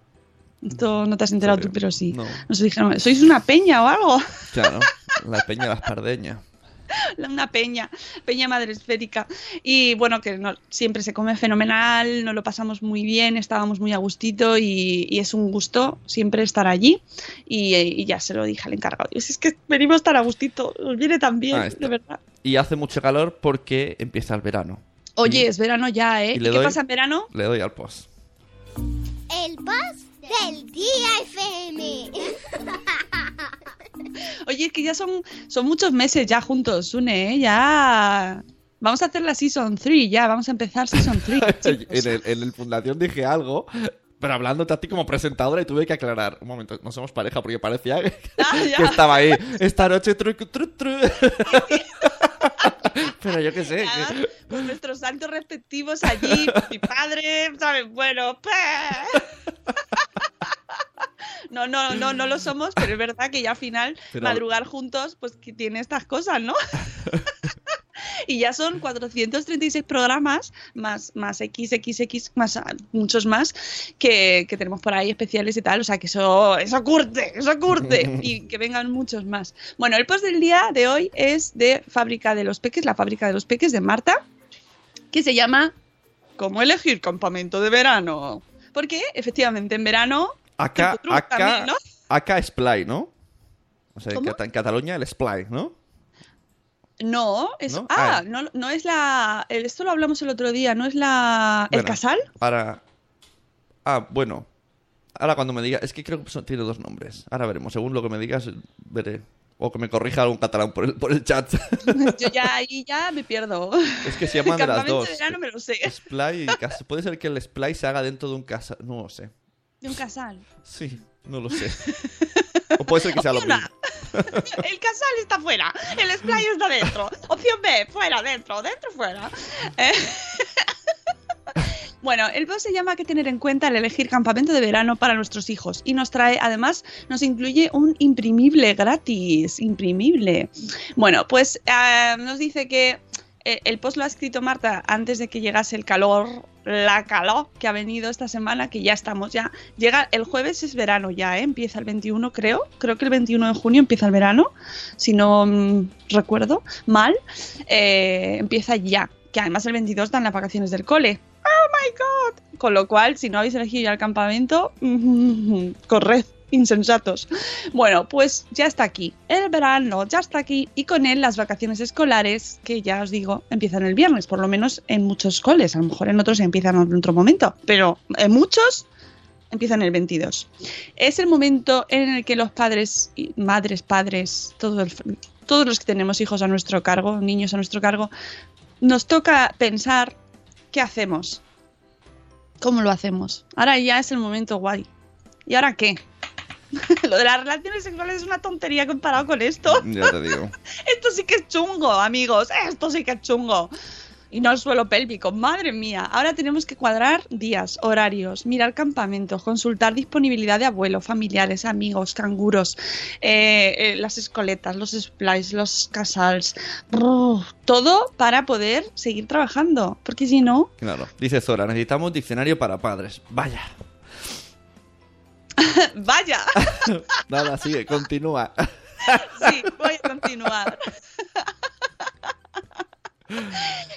Esto no te has enterado tú, pero sí. No. Nos dijeron, ¿sois una peña o algo? Claro, la peña de la espardeña. <laughs> una peña, peña madre esférica. Y bueno, que no- siempre se come fenomenal, nos lo pasamos muy bien, estábamos muy a gustito y, y es un gusto siempre estar allí. Y, y ya se lo dije al encargado. Y es que venimos a estar a gustito, nos viene tan bien, está. de verdad. Y hace mucho calor porque empieza el verano. Oye, Y- es verano ya, ¿eh? y ¿Y, le qué doy- pasa en verano? Le doy al post. El post del día FM. <laughs> <laughs> Oye, es que ya son, son muchos meses ya juntos, Sune, ¿eh? Ya. Vamos a hacer la Season 3, ya, vamos a empezar Season 3. <laughs> en, el, en el Fundación dije algo, pero hablándote a ti como presentadora y tuve que aclarar. Un momento, no somos pareja porque parecía que, Ah, que estaba ahí. Esta noche tru, tru, tru. <laughs> pero yo qué sé. Ya, que- Con nuestros santos respectivos allí, mi padre, ¿sabes? Bueno, pues. No, no, no, no lo somos, pero es verdad que ya al final <laughs> Pero- madrugar juntos, pues que tiene estas cosas, ¿no? <laughs> <laughs> y ya son 436 programas, más, más XXX, más ah, muchos más, que, que tenemos por ahí especiales y tal. O sea, que eso, eso curte, eso curte. y que vengan muchos más. Bueno, el post del día de hoy es de Fábrica de los Peques, la Fábrica de los Peques de Marta, que se llama ¿Cómo elegir campamento de verano? Porque efectivamente en verano... Acá, acá, también, ¿no? acá es Splay, ¿no? O sea, en, ¿Cómo? Cata- en Cataluña el Splay, ¿no? No, es, ¿No? ah, Ah. no, no es la. el- Esto lo hablamos el otro día, ¿no es la. el Bueno. casal? Para. Ah, bueno. Ahora cuando me diga. Es que creo que son- tiene dos nombres. Ahora veremos. Según lo que me digas, veré. O que me corrija algún catalán por el, por el chat. <laughs> Yo ya ahí ya me pierdo. es que se llaman de las dos. de verano me lo sé. Splay y cas- Puede ser que el Splay se haga dentro de un casa. No lo sé. De un casal. Sí, no lo sé. O puede ser que sea lo mismo. <laughs> El casal está fuera, el splay está dentro. Opción B, fuera, dentro, dentro, fuera. Eh, <laughs> Bueno, el post se llama que tener en cuenta al elegir campamento de verano para nuestros hijos y nos trae, además, nos incluye un imprimible gratis, imprimible. Bueno, pues eh, nos dice que el post lo ha escrito Marta antes de que llegase el calor, la calor que ha venido esta semana, que ya estamos ya. Llega el jueves es verano ya, ¿eh? empieza el 21 creo, creo que el 21 de junio empieza el verano, si no mm, recuerdo mal, Eh, empieza ya, que además el 22 dan las vacaciones del cole. ¡Oh my god! Con lo cual, si no habéis elegido ya el campamento, <laughs> corred, insensatos. Bueno, pues ya está aquí. El verano ya está aquí y con él las vacaciones escolares, que ya os digo, empiezan el viernes, por lo menos en muchos coles. A lo mejor en otros empiezan en otro momento, pero en muchos empiezan el 22. Es el momento en el que los padres, madres, padres, todos los que tenemos hijos a nuestro cargo, niños a nuestro cargo, nos toca pensar qué hacemos. ¿Cómo lo hacemos? Ahora ya es el momento guay. ¿Y ahora qué? <laughs> lo de las relaciones sexuales es una tontería comparado con esto. Ya te digo. <laughs> Esto sí que es chungo, amigos. Esto sí que es chungo. Y no el suelo pélvico, madre mía. Ahora tenemos que cuadrar días, horarios, mirar campamentos, consultar disponibilidad de abuelos, familiares, amigos, canguros, eh, eh, las escoletas, los splice, los casals, todo para poder seguir trabajando. Porque si no, Claro. Dice Zora, necesitamos diccionario para padres. Vaya. <laughs> vaya. <laughs> Nada, sigue, continúa. <laughs> Sí, voy a continuar.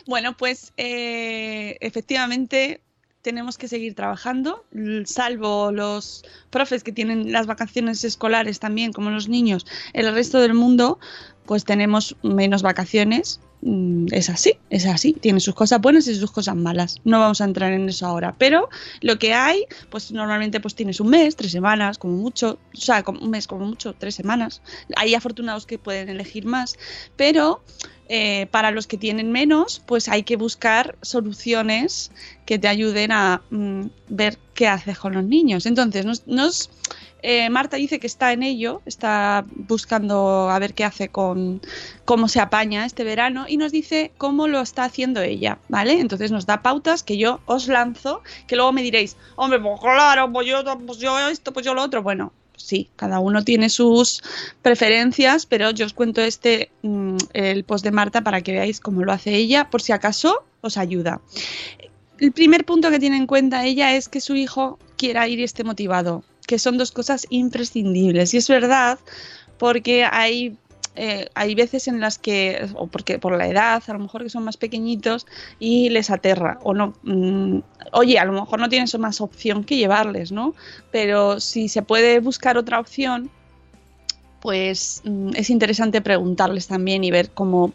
Bueno, pues eh, efectivamente tenemos que seguir trabajando, salvo los profes que tienen las vacaciones escolares también, como los niños, el resto del mundo, pues tenemos menos vacaciones. Mm, Es así, es así. Tiene sus cosas buenas y sus cosas malas. No vamos a entrar en eso ahora. Pero lo que hay, pues normalmente pues tienes un mes, tres semanas, como mucho. O sea, un mes, como mucho, tres semanas. Hay afortunados que pueden elegir más. Pero eh, para los que tienen menos, pues hay que buscar soluciones que te ayuden a mm, ver qué haces con los niños. Entonces, nos- eh, Marta dice que está en ello, está buscando a ver qué hace con cómo se apaña este verano y nos dice cómo lo está haciendo ella, ¿vale? Entonces nos da pautas que yo os lanzo, que luego me diréis, hombre, pues claro, pues yo, pues yo esto, pues yo lo otro. Bueno, sí, cada uno tiene sus preferencias, pero yo os cuento este, mm, el post de Marta para que veáis cómo lo hace ella, por si acaso os ayuda. El primer punto que tiene en cuenta ella es que su hijo quiera ir y esté motivado, que son dos cosas imprescindibles. Y es verdad, porque hay, eh, hay veces en las que, o porque por la edad, a lo mejor que son más pequeñitos y les aterra, o no. mm, oye, a lo mejor no tienes más opción que llevarles, ¿no? Pero si se puede buscar otra opción, pues mm, es interesante preguntarles también y ver cómo,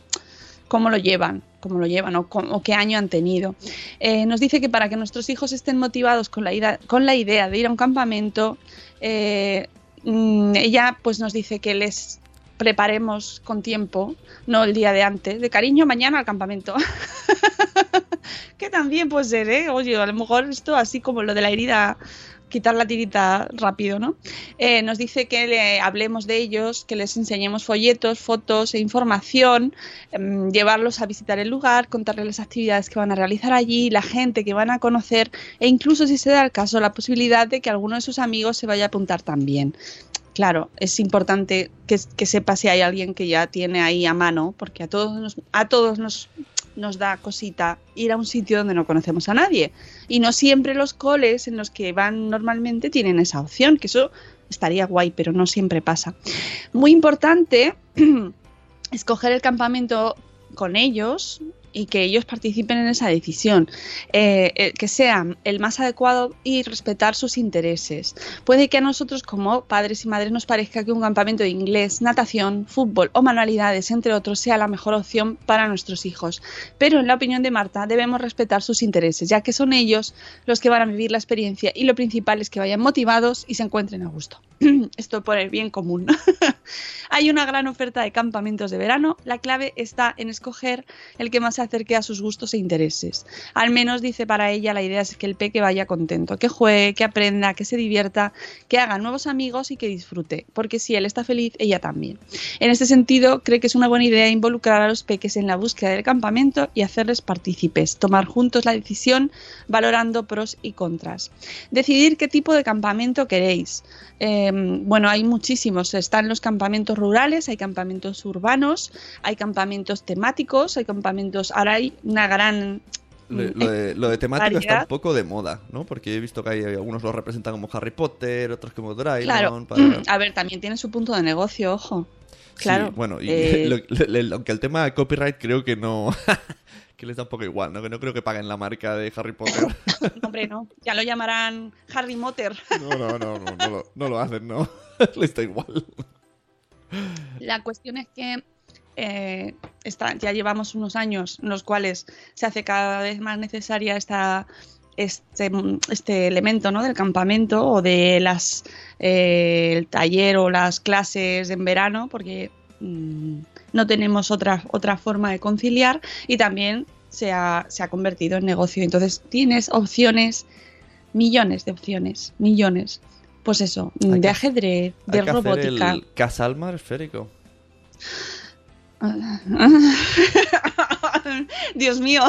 cómo lo llevan, cómo lo llevan o, qué año han tenido. Eh, nos dice que para que nuestros hijos estén motivados con la, ida- con la idea de ir a un campamento, eh, mm, ella pues nos dice que les preparemos con tiempo, no el día de antes, de cariño mañana al campamento. <laughs> que también puede ser, ¿eh? Oye, a lo mejor esto así como lo de la herida quitar la tirita rápido, ¿no? Eh, nos dice que le hablemos de ellos, que les enseñemos folletos, fotos e información, em, llevarlos a visitar el lugar, contarles las actividades que van a realizar allí, la gente que van a conocer e incluso si se da el caso la posibilidad de que alguno de sus amigos se vaya a apuntar también. Claro, es importante que, que sepa si hay alguien que ya tiene ahí a mano, porque a todos nos, a todos nos nos da cosita ir a un sitio donde no conocemos a nadie. Y no siempre los coles en los que van normalmente tienen esa opción, que eso estaría guay, pero no siempre pasa. Muy importante <clears throat> escoger el campamento con ellos, y que ellos participen en esa decisión, eh, eh, que sea el más adecuado y respetar sus intereses. Puede que a nosotros como padres y madres nos parezca que un campamento de inglés, natación, fútbol o manualidades, entre otros, sea la mejor opción para nuestros hijos, pero en la opinión de Marta debemos respetar sus intereses, ya que son ellos los que van a vivir la experiencia y lo principal es que vayan motivados y se encuentren a gusto. <clears throat> Esto por el bien común. <laughs> Hay una gran oferta de campamentos de verano. La clave está en escoger el que más se acerque a sus gustos e intereses. Al menos dice para ella la idea es que el peque vaya contento, que juegue, que aprenda, que se divierta, que haga nuevos amigos y que disfrute. Porque si él está feliz, ella también. En este sentido, cree que es una buena idea involucrar a los peques en la búsqueda del campamento y hacerles partícipes. Tomar juntos la decisión valorando pros y contras. Decidir qué tipo de campamento queréis. Em, bueno, hay muchísimos. Están los campamentos rurales, hay campamentos urbanos, hay campamentos temáticos, hay campamentos. Ahora hay una gran. Lo, mm, lo de, lo de temática está un poco de moda, ¿no? Porque he visto que hay algunos lo representan como Harry Potter, otros como Doraemon. Claro. para- A ver, también tiene su punto de negocio, ojo. Sí, Claro. bueno, y eh, <laughs> lo- lo- lo- aunque el tema de copyright creo que no. <laughs> que les da un poco igual, ¿no? Que no creo que paguen la marca de Harry Potter. <laughs> Hombre, no. Ya lo llamarán Harry Potter. No, no, no, no, no, lo, no lo hacen, ¿no? les da igual. La cuestión es que eh, está- ya llevamos unos años en los cuales se hace cada vez más necesaria esta, este, este elemento ¿no? del campamento o de las eh, el taller o las clases en verano, porque mm, no tenemos otra, otra forma de conciliar y también se ha, se ha convertido en negocio. Entonces tienes opciones, millones de opciones, millones. Pues eso, Hay de que- ajedrez, de Hay que robótica. hacer el casalmar esférico. <laughs> Dios mío.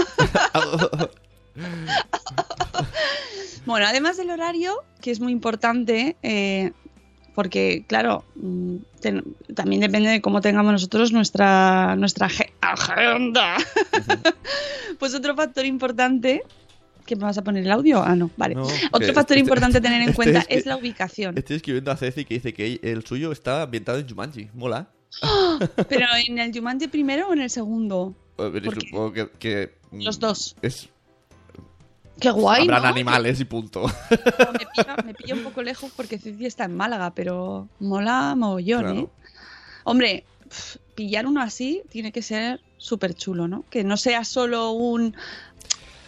<laughs> bueno, además del horario, que es muy importante, eh, porque, claro, mm, ten- también depende de cómo tengamos nosotros nuestra, nuestra age- agenda. pues otro factor importante. ¿Que me vas a poner el audio? Ah, no, vale. No, Otro factor este- importante a tener en este cuenta es la ubicación. Estoy escribiendo a Ceci que dice que el suyo está ambientado en Jumanji. Mola. <gasps> Pero en el Jumanji primero o en el segundo? Supongo que, que, Los dos. Es, Qué guay, habrán ¿no? animales y punto. No, me, pilla, me pilla un poco lejos porque Ceci está en Málaga, pero mola mogollón, Claro. ¿eh? Hombre, pillar uno así tiene que ser súper chulo, ¿no? Que no sea solo un,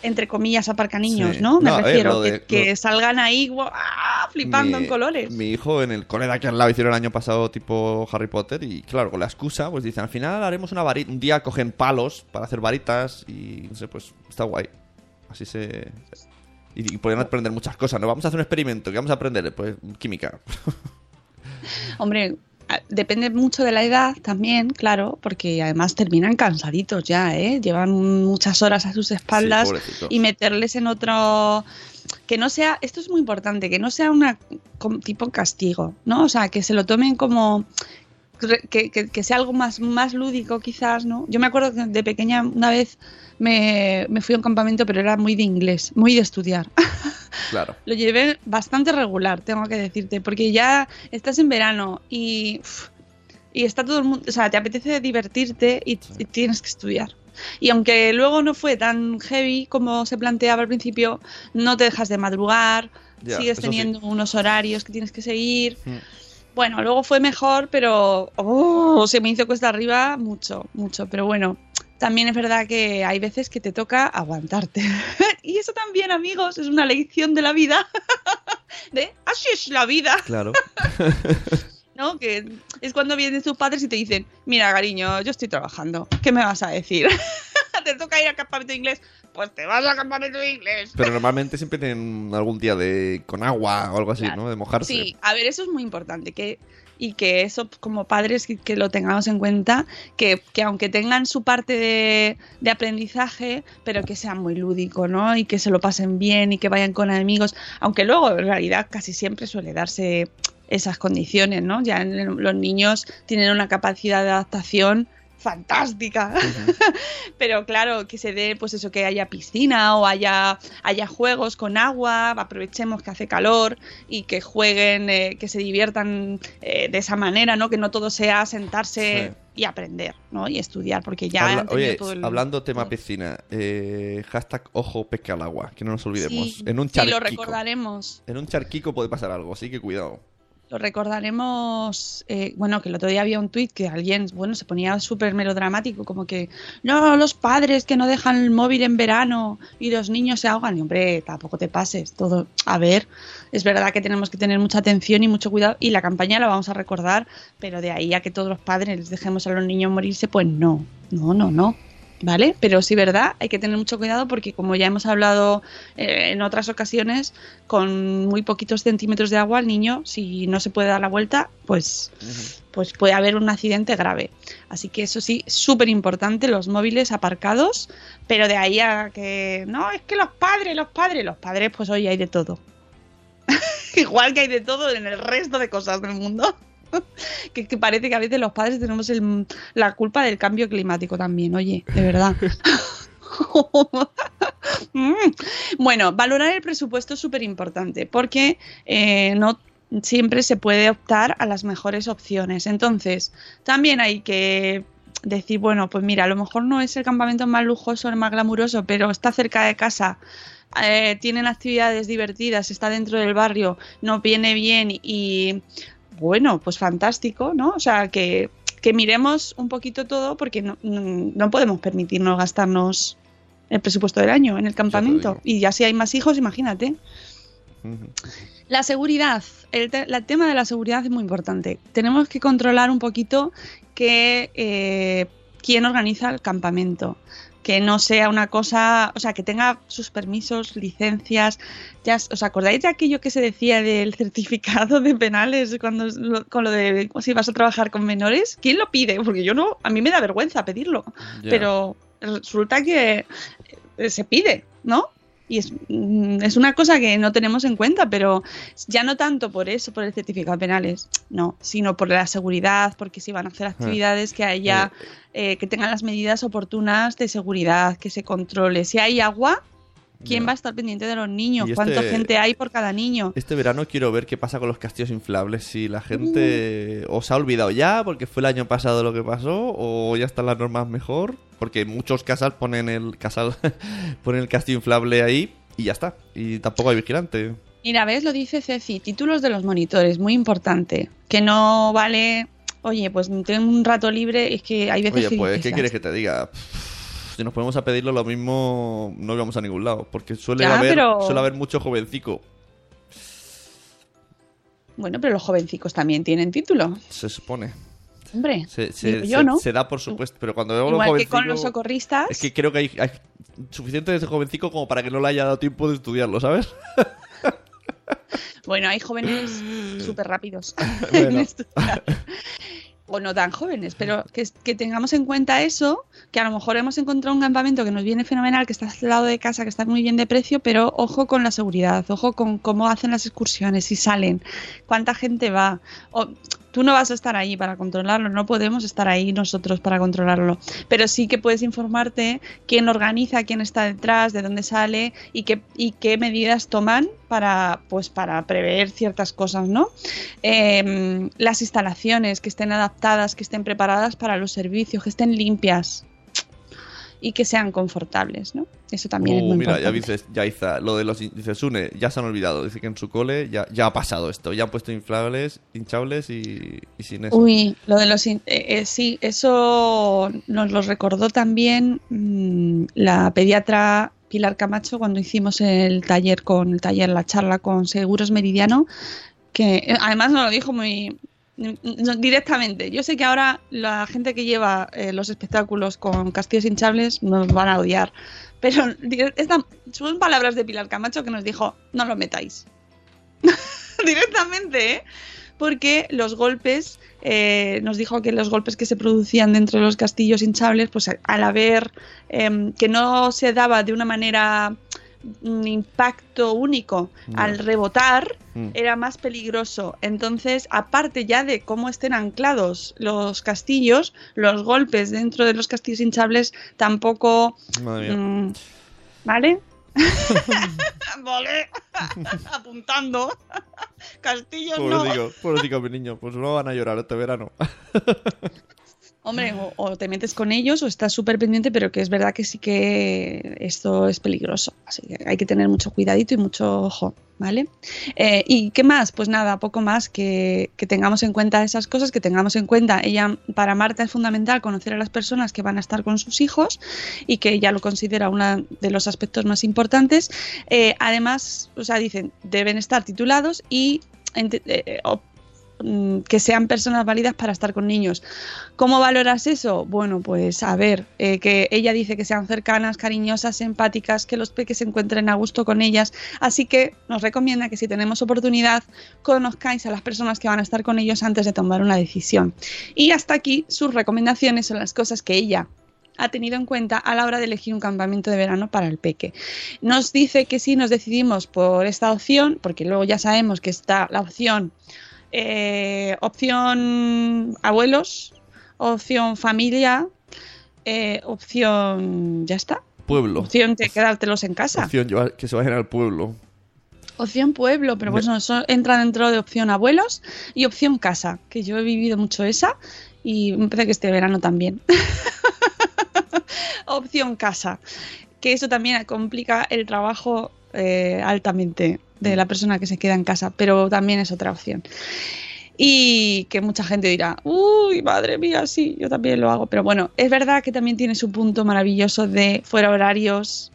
entre comillas, aparca niños, Sí. ¿no? Me No, a ver, refiero, de- que, que lo- salgan ahí ¡ah! flipando Mi- en colores. Mi hijo en el cole de aquí al lado hicieron el año pasado tipo Harry Potter y claro, con la excusa pues dicen al final haremos una varita, un día cogen palos para hacer varitas y no sé, pues está guay. Así se... Y, y pueden aprender muchas cosas, ¿no? Vamos a hacer un experimento, ¿qué vamos a aprender? Pues química. Hombre, depende mucho de la edad también, claro, porque además terminan cansaditos ya, ¿eh? Llevan muchas horas a sus espaldas Sí, y meterles en otro que no sea esto es muy importante que no sea una com- tipo castigo no o sea que se lo tomen como que, que- que sea algo más más lúdico quizás no yo me acuerdo que de pequeña una vez me, me fui a un campamento pero era muy de inglés muy de estudiar <laughs> Claro. lo llevé bastante regular, tengo que decirte, porque ya estás en verano y, y está todo el mundo, o sea, te apetece divertirte y, y tienes que estudiar. Y aunque luego no fue tan heavy como se planteaba al principio, no te dejas de madrugar, Ya, sigues sí. teniendo unos horarios que tienes que seguir. Mm. Bueno, luego fue mejor, pero oh, se me hizo cuesta arriba mucho, mucho. Pero bueno, también es verdad que hay veces que te toca aguantarte. <laughs> y eso también, amigos, es una lección de la vida. <laughs> de así es la vida. Claro. <laughs> ¿no? Que es cuando vienen tus padres y te dicen, mira, cariño, yo estoy trabajando, ¿qué me vas a decir? ¿Te toca ir al campamento de inglés? Pues te vas al campamento de inglés. Pero normalmente siempre tienen algún día de con agua o algo así, Claro. ¿no? De mojarse. Sí, a ver, eso es muy importante, que y que eso como padres que, que lo tengamos en cuenta, que, que aunque tengan su parte de, de aprendizaje, pero que sea muy lúdico, ¿no? Y que se lo pasen bien y que vayan con amigos, aunque luego en realidad casi siempre suele darse esas condiciones, ¿no? Ya en- los niños tienen una capacidad de adaptación fantástica. <laughs> Pero claro, que se dé, pues eso, que haya piscina o haya, haya juegos con agua, aprovechemos que hace calor y que jueguen, eh, que se diviertan eh, de esa manera, ¿no? Que no todo sea sentarse y aprender, ¿no? Y estudiar, porque ya Habla- oye, todo el- hablando tema todo. piscina, eh, hashtag ojo pesca al agua, que no nos olvidemos. Sí, en un sí, lo charquico. recordaremos. en un charquico puede pasar algo, así que cuidado. Lo recordaremos, eh, bueno, que el otro día había un tuit que alguien, bueno, se ponía súper melodramático, como que, no, los padres que no dejan el móvil en verano y los niños se ahogan. Y hombre, tampoco te pases, todo. A ver, es verdad que tenemos que tener mucha atención y mucho cuidado y la campaña la vamos a recordar, pero de ahí a que todos los padres dejemos a los niños morirse, pues no, no, no, no. ¿Vale? Pero sí, verdad, hay que tener mucho cuidado porque como ya hemos hablado eh, en otras ocasiones, con muy poquitos centímetros de agua, el niño, si no se puede dar la vuelta, pues, pues puede haber un accidente grave. Así que eso sí, súper importante, los móviles aparcados, pero de ahí a que, no, es que los padres, los padres, los padres, pues hoy hay de todo. <laughs> Igual que hay de todo en el resto de cosas del mundo. <laughs> que, que parece que a veces los padres tenemos el- la culpa del cambio climático también, oye, de verdad. <laughs> Mm. Bueno, valorar el presupuesto es súper importante porque eh, no siempre se puede optar a las mejores opciones. Entonces, también hay que decir, bueno, pues mira, a lo mejor no es el campamento más lujoso, el más glamuroso, pero está cerca de casa. eh, tienen actividades divertidas, está dentro del barrio, nos viene bien y bueno, pues fantástico, ¿no? O sea, que, que miremos un poquito todo porque no, no- podemos permitirnos gastarnos el presupuesto del año en el campamento. Y ya si hay más hijos, imagínate. La seguridad. El, te- la tema de la seguridad es muy importante. Tenemos que controlar un poquito que eh, quién organiza el campamento. Que no sea una cosa, o sea, que tenga sus permisos, licencias. Ya, ¿Os acordáis de aquello que se decía del certificado de penales cuando lo- con lo de si vas a trabajar con menores? ¿Quién lo pide? Porque yo no, a mí me da vergüenza pedirlo pero resulta que eh, se pide, ¿no? Y es, mm, es una cosa que no tenemos en cuenta, pero ya no tanto por eso, por el certificado de penales, no, sino por la seguridad, porque si van a hacer actividades que haya, eh, que tengan las medidas oportunas de seguridad, que se controle. Si hay agua, ¿quién va a estar pendiente de los niños? Y ¿Cuánta este- gente hay por cada niño? Este verano quiero ver qué pasa con los castillos inflables. Si la gente os ha olvidado ya porque fue el año pasado lo que pasó o ya están las normas mejor. Porque muchos casas ponen el casal <laughs> ponen el castillo inflable ahí y ya está. Y tampoco hay vigilante. Mira, ves, lo dice Ceci, títulos de los monitores, muy importante, que no vale... Oye, pues tengo un rato libre, es que hay veces Oye, que pues, dices, ¿qué "Ya quieres que te diga? Si nos ponemos a pedirlo lo mismo, no vamos a ningún lado. Porque suele, Ya, haber, pero- suele haber mucho jovencico. Bueno, pero los jovencicos también tienen título. Se supone. Hombre, Se, yo, se- ¿no? se da por supuesto. Pero cuando veo los Igual que con los socorristas. Es que creo que hay, hay suficiente de ese jovencico como para que no le haya dado tiempo de estudiarlo, ¿sabes? <laughs> Bueno, hay jóvenes <laughs> súper rápidos Bueno. en estudiar. <laughs> O no tan jóvenes, pero que, tengamos en cuenta eso, que a lo mejor hemos encontrado un campamento que nos viene fenomenal, que está al lado de casa, que está muy bien de precio, pero ojo con la seguridad, ojo con cómo hacen las excursiones, si salen, cuánta gente va. Tú no vas a estar ahí para controlarlo, no podemos estar ahí nosotros para controlarlo, pero sí que puedes informarte quién organiza, quién está detrás, de dónde sale y qué, y qué medidas toman para, pues, para prever ciertas cosas, ¿no? Em, las instalaciones que estén adaptadas, que estén preparadas para los servicios, que estén limpias y que sean confortables, ¿no? Eso también es Uh, muy mira, ya dices, ya Iza, lo de los in- dice Sune, ya se han olvidado. Dice que en su cole ya, ya ha pasado esto. Ya han puesto inflables, hinchables y, y sin eso. Uy, lo de los... eh, eh, sí, eso nos lo recordó también mm, la pediatra Pilar Camacho cuando hicimos el taller con el taller, la charla con Seguros Meridiano, que eh, además nos lo dijo muy, directamente. Yo sé que ahora la gente que lleva eh, los espectáculos con castillos hinchables nos van a odiar. Pero <laughs> son palabras de Pilar Camacho que nos dijo, no lo metáis. <laughs> directamente, ¿eh? Porque los golpes, eh, nos dijo que los golpes que se producían dentro de los castillos hinchables, pues al haber em, que no se daba de una manera un impacto único al rebotar, Mm. era más peligroso. Entonces, aparte ya de cómo estén anclados los castillos, los golpes dentro de los castillos hinchables tampoco... Madre mía. mm, ¿Vale? <laughs> vale. <laughs> Apuntando. <laughs> Castillos no. Pobrecito, pobrecito mi niño, pues no van a llorar este verano. Hombre, o, te metes con ellos o estás súper pendiente, pero que es verdad que sí que esto es peligroso. Así que hay que tener mucho cuidadito y mucho ojo, ¿vale? Eh, ¿Y qué más? Pues nada, poco más que, tengamos en cuenta esas cosas, que tengamos en cuenta. Ella, para Marta es fundamental conocer a las personas que van a estar con sus hijos y que ella lo considera uno de los aspectos más importantes. Eh, además, o sea, dicen, deben estar titulados y que sean personas válidas para estar con niños. ¿Cómo valoras eso? Bueno, pues a ver, eh, que ella dice que sean cercanas, cariñosas, empáticas, que los peques se encuentren a gusto con ellas. Así que nos recomienda que si tenemos oportunidad, conozcáis a las personas que van a estar con ellos antes de tomar una decisión. Y hasta aquí sus recomendaciones son las cosas que ella ha tenido en cuenta a la hora de elegir un campamento de verano para el peque. Nos dice que si nos decidimos por esta opción, porque luego ya sabemos que está la opción eh, opción abuelos, opción familia, eh, opción ya está, Pueblo. opción de quedártelos en casa, Opción que se vayan al pueblo. opción pueblo, pero bueno, eso entra dentro de opción abuelos y opción casa, que yo he vivido mucho esa y me parece que este verano también. <laughs> opción casa, que eso también complica el trabajo eh, altamente de la persona que se queda en casa, pero también es otra opción. Y que mucha gente dirá, uy, madre mía, sí, yo también lo hago. Pero bueno, es verdad que también tiene su punto maravilloso de fuera horarios,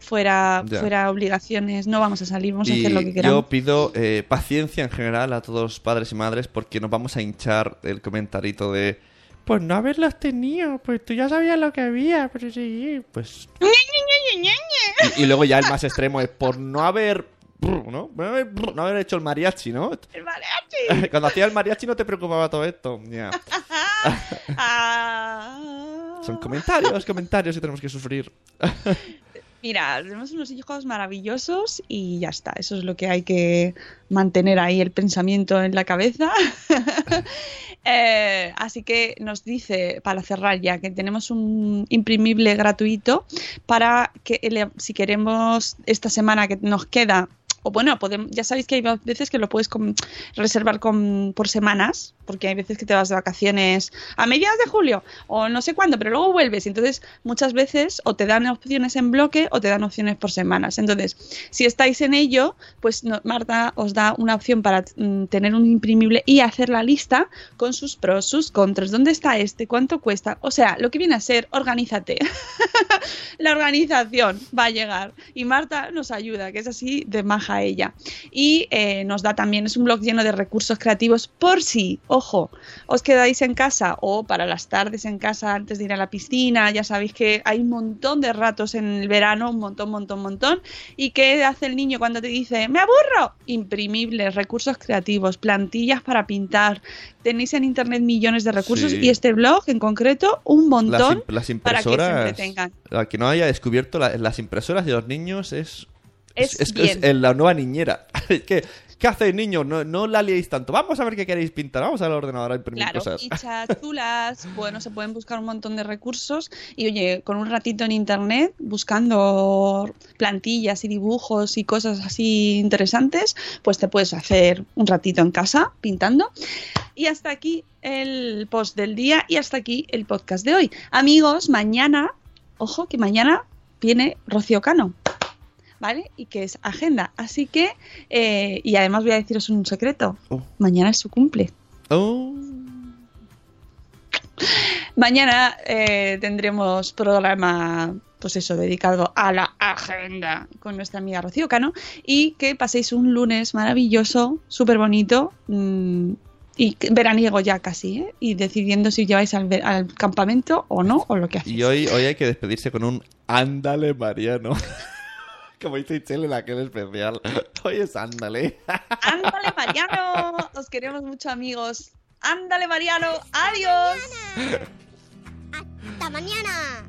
fuera, Ya. fuera obligaciones, no vamos a salir, vamos a hacer lo que queramos. yo pido eh, paciencia en general a todos los padres y madres porque nos vamos a hinchar el comentarito de pues no haberlos tenido, pues tú ya sabías lo que había, pero sí, pues... <laughs> y, y luego ya el más extremo es por no haber... ¿no? No haber, hecho el mariachi, ¿no? <laughs> El mariachi. <laughs> Cuando hacía el mariachi no te preocupaba todo esto. <laughs> Ah. Son comentarios, comentarios que tenemos que sufrir. Mira, tenemos unos hijos maravillosos y ya está. Eso es lo que hay que mantener ahí el pensamiento en la cabeza. Eh, así que nos dice, para cerrar ya, que tenemos un imprimible gratuito para que si queremos esta semana que nos queda, o bueno, ya sabéis que hay veces que lo puedes reservar por semanas, porque hay veces que te vas de vacaciones a mediados de julio o no sé cuándo, pero luego vuelves. Entonces, muchas veces o te dan opciones en bloque o te dan opciones por semanas. Entonces, si estáis en ello, pues Marta os da una opción para mm, tener un imprimible y hacer la lista con sus pros, sus contras, dónde está este, cuánto cuesta. O sea, lo que viene a ser, organízate. <laughs> la organización va a llegar y Marta nos ayuda, que es así de maja ella. Y eh, nos da también, es un blog lleno de recursos creativos por si, ojo, os quedáis en casa o para las tardes en casa antes de ir a la piscina, ya sabéis que hay un montón de ratos en el verano, un montón, montón, montón. ¿Y qué hace el niño cuando te dice, me aburro? Imprimibles, recursos creativos, plantillas para pintar. Tenéis en internet millones de recursos Sí. y este blog en concreto un montón las para que se impresoras. entretengan. la que no haya descubierto la- las impresoras de los niños es. Es es, bien. es la nueva niñera. <laughs> ¿Qué, ¿Qué hacéis, niños? No, no la liéis tanto. Vamos a ver qué queréis pintar. Vamos al ordenador a imprimir Claro, cosas. fichas <laughs> chulas, bueno, se pueden buscar un montón de recursos y oye, con un ratito en internet buscando plantillas y dibujos y cosas así interesantes, pues te puedes hacer un ratito en casa pintando. Y hasta aquí el post del día y hasta aquí el podcast de hoy. Amigos, mañana, ojo que mañana viene Rocío Cano. ¿Vale? Y que es agenda. Así que, eh, y además voy a deciros un secreto. Oh. Mañana es su cumple. Oh. Mañana eh, tendremos programa, pues eso, dedicado a la agenda con nuestra amiga Rocío Cano y que paséis un lunes maravilloso, súper bonito. mm, Y veraniego ya casi, ¿eh? Y decidiendo si lleváis al, al campamento o no, o lo que hacéis. Y hoy, hoy hay que despedirse con un ándale, Mariano. Como dice Itzel en aquel especial. <laughs> Hoy es ándale. ¡Ándale, Mariano! <laughs> Os queremos mucho, amigos. ¡Ándale, Mariano! ¡Adiós! ¡Hasta mañana!